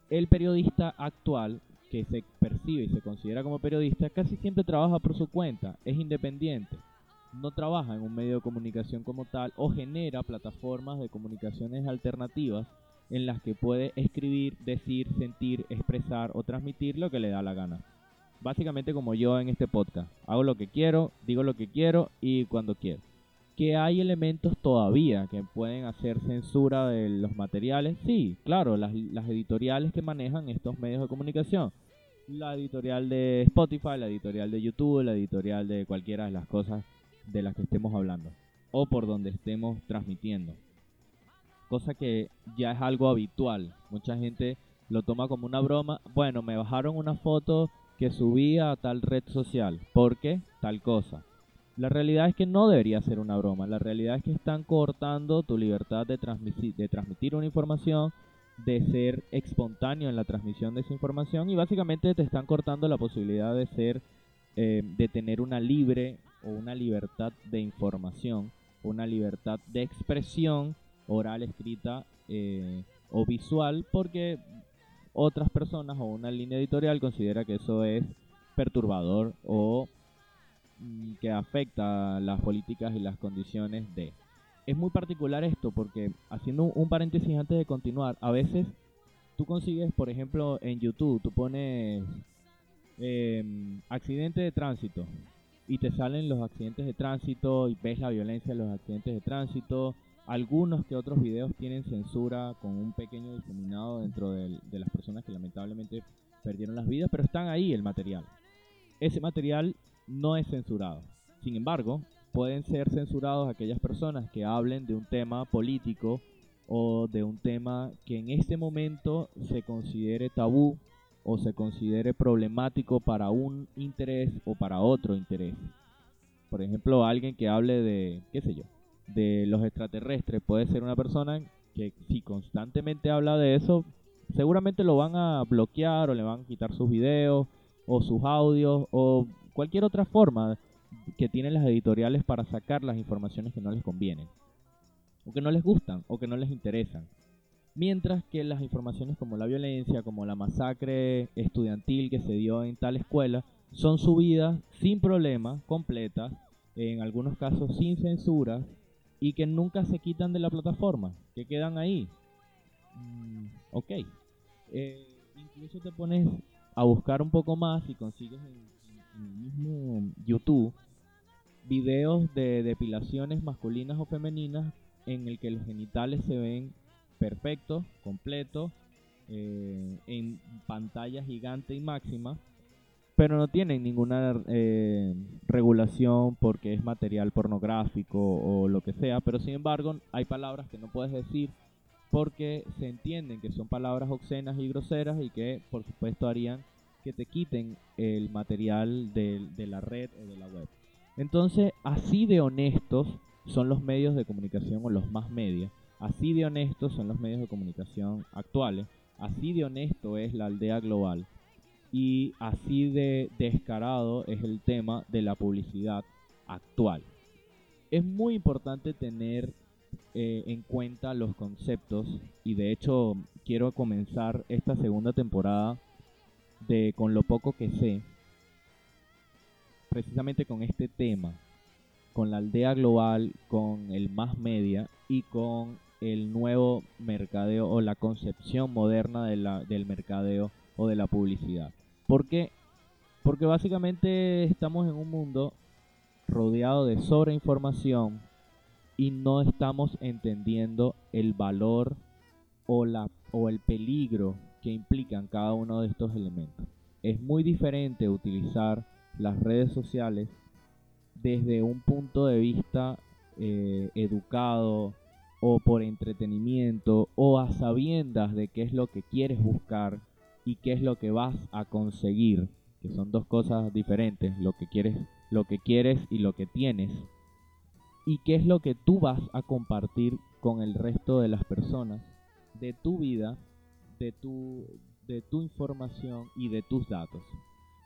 El periodista actual que se percibe y se considera como periodista casi siempre trabaja por su cuenta, es independiente, no trabaja en un medio de comunicación como tal o genera plataformas de comunicaciones alternativas en las que puede escribir, decir, sentir, expresar o transmitir lo que le da la gana básicamente como yo en este podcast. Hago lo que quiero, digo lo que quiero y cuando quiero. Que hay elementos todavía que pueden hacer censura de los materiales. Sí, claro, las, las editoriales que manejan estos medios de comunicación. La editorial de Spotify, la editorial de YouTube, la editorial de cualquiera de las cosas de las que estemos hablando. O por donde estemos transmitiendo. Cosa que ya es algo habitual. Mucha gente lo toma como una broma. Bueno, me bajaron una foto que subía a tal red social. ¿Por qué? Tal cosa. La realidad es que no debería ser una broma. La realidad es que están cortando tu libertad de, transmitir, de transmitir una información, de ser espontáneo en la transmisión de esa información y básicamente te están cortando la posibilidad de ser, eh, de tener una libre o una libertad de información, una libertad de expresión oral, escrita eh, o visual, porque otras personas o una línea editorial considera que eso es perturbador o mm, que afecta las políticas y las condiciones de. Es muy particular esto porque, haciendo un paréntesis antes de continuar, a veces tú consigues, por ejemplo, en YouTube, tú pones eh, accidente de tránsito y te salen los accidentes de tránsito y ves la violencia de los accidentes de tránsito algunos que otros videos tienen censura con un pequeño difuminado dentro de, las personas que lamentablemente perdieron las vidas, pero están ahí el material. Ese material no es censurado. Sin embargo, pueden ser censurados aquellas personas que hablen de un tema político o de un tema que en este momento se considere tabú o se considere problemático para un interés o para otro interés. Por ejemplo, alguien que hable de, qué sé yo, de los extraterrestres puede ser una persona que si constantemente habla de eso, seguramente lo van a bloquear o le van a quitar sus videos o sus audios o cualquier otra forma que tienen las editoriales para sacar las informaciones que no les convienen o que no les gustan o que no les interesan. Mientras que las informaciones como la violencia, como la masacre estudiantil que se dio en tal escuela, son subidas sin problema, completas, en algunos casos sin censura, y que nunca se quitan de la plataforma, que quedan ahí. Mm, ok. Eh, incluso te pones a buscar un poco más y consigues en, el mismo YouTube videos de depilaciones masculinas o femeninas en el que los genitales se ven perfectos, completos, eh, en pantalla gigante y máxima pero no tienen ninguna eh, regulación porque es material pornográfico o lo que sea, pero sin embargo hay palabras que no puedes decir porque se entienden que son palabras obscenas y groseras y que por supuesto harían que te quiten el material de, de la red o de la web. Entonces, así de honestos son los medios de comunicación o los más medios. Así de honestos son los medios de comunicación actuales. Así de honesto es la aldea global. Y así de descarado es el tema de la publicidad actual. Es muy importante tener eh, en cuenta los conceptos y de hecho quiero comenzar esta segunda temporada de Con lo poco que sé, precisamente con este tema, con la aldea global, con el más media y con el nuevo mercadeo o la concepción moderna de la, del mercadeo o de la publicidad. ¿Por qué? Porque básicamente estamos en un mundo rodeado de sobreinformación y no estamos entendiendo el valor o, la, o el peligro que implican cada uno de estos elementos. Es muy diferente utilizar las redes sociales desde un punto de vista eh, educado o por entretenimiento o a sabiendas de qué es lo que quieres buscar y qué es lo que vas a conseguir, que son dos cosas diferentes, lo que quieres, lo que quieres y lo que tienes y qué es lo que tú vas a compartir con el resto de las personas de tu vida, de tu de tu información y de tus datos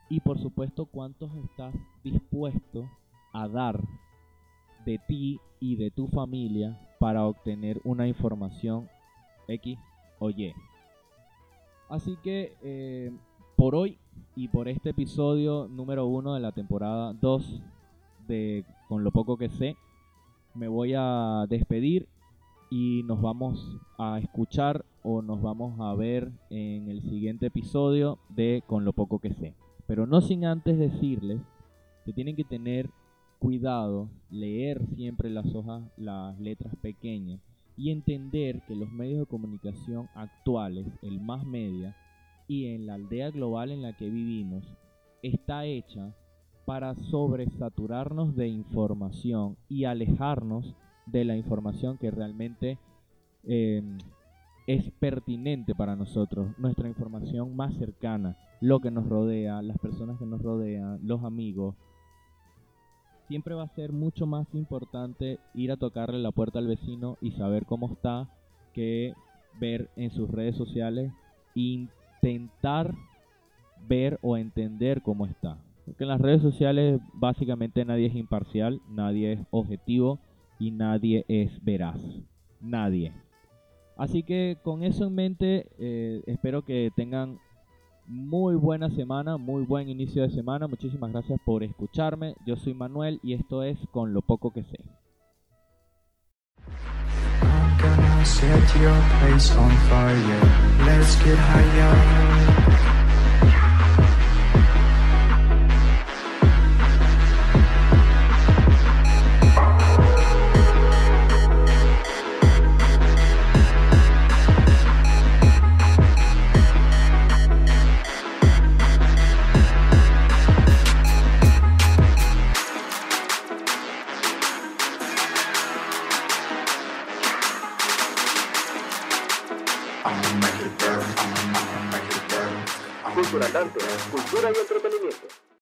y por supuesto cuántos estás dispuesto a dar de ti y de tu familia para obtener una información X o Y. Así que eh, por hoy y por este episodio número uno de la temporada 2 de Con lo poco que sé, me voy a despedir y nos vamos a escuchar o nos vamos a ver en el siguiente episodio de Con lo poco que sé. Pero no sin antes decirles que tienen que tener cuidado, leer siempre las hojas, las letras pequeñas y entender que los medios de comunicación actuales, el más media y en la aldea global en la que vivimos, está hecha para sobresaturarnos de información y alejarnos de la información que realmente eh, es pertinente para nosotros, nuestra información más cercana, lo que nos rodea, las personas que nos rodean, los amigos. Siempre va a ser mucho más importante ir a tocarle la puerta al vecino y saber cómo está que ver en sus redes sociales intentar ver o entender cómo está. Porque en las redes sociales básicamente nadie es imparcial, nadie es objetivo y nadie es veraz. Nadie. Así que con eso en mente, eh, espero que tengan muy buena semana, muy buen inicio de semana. Muchísimas gracias por escucharme. Yo soy Manuel y esto es Con lo poco que sé.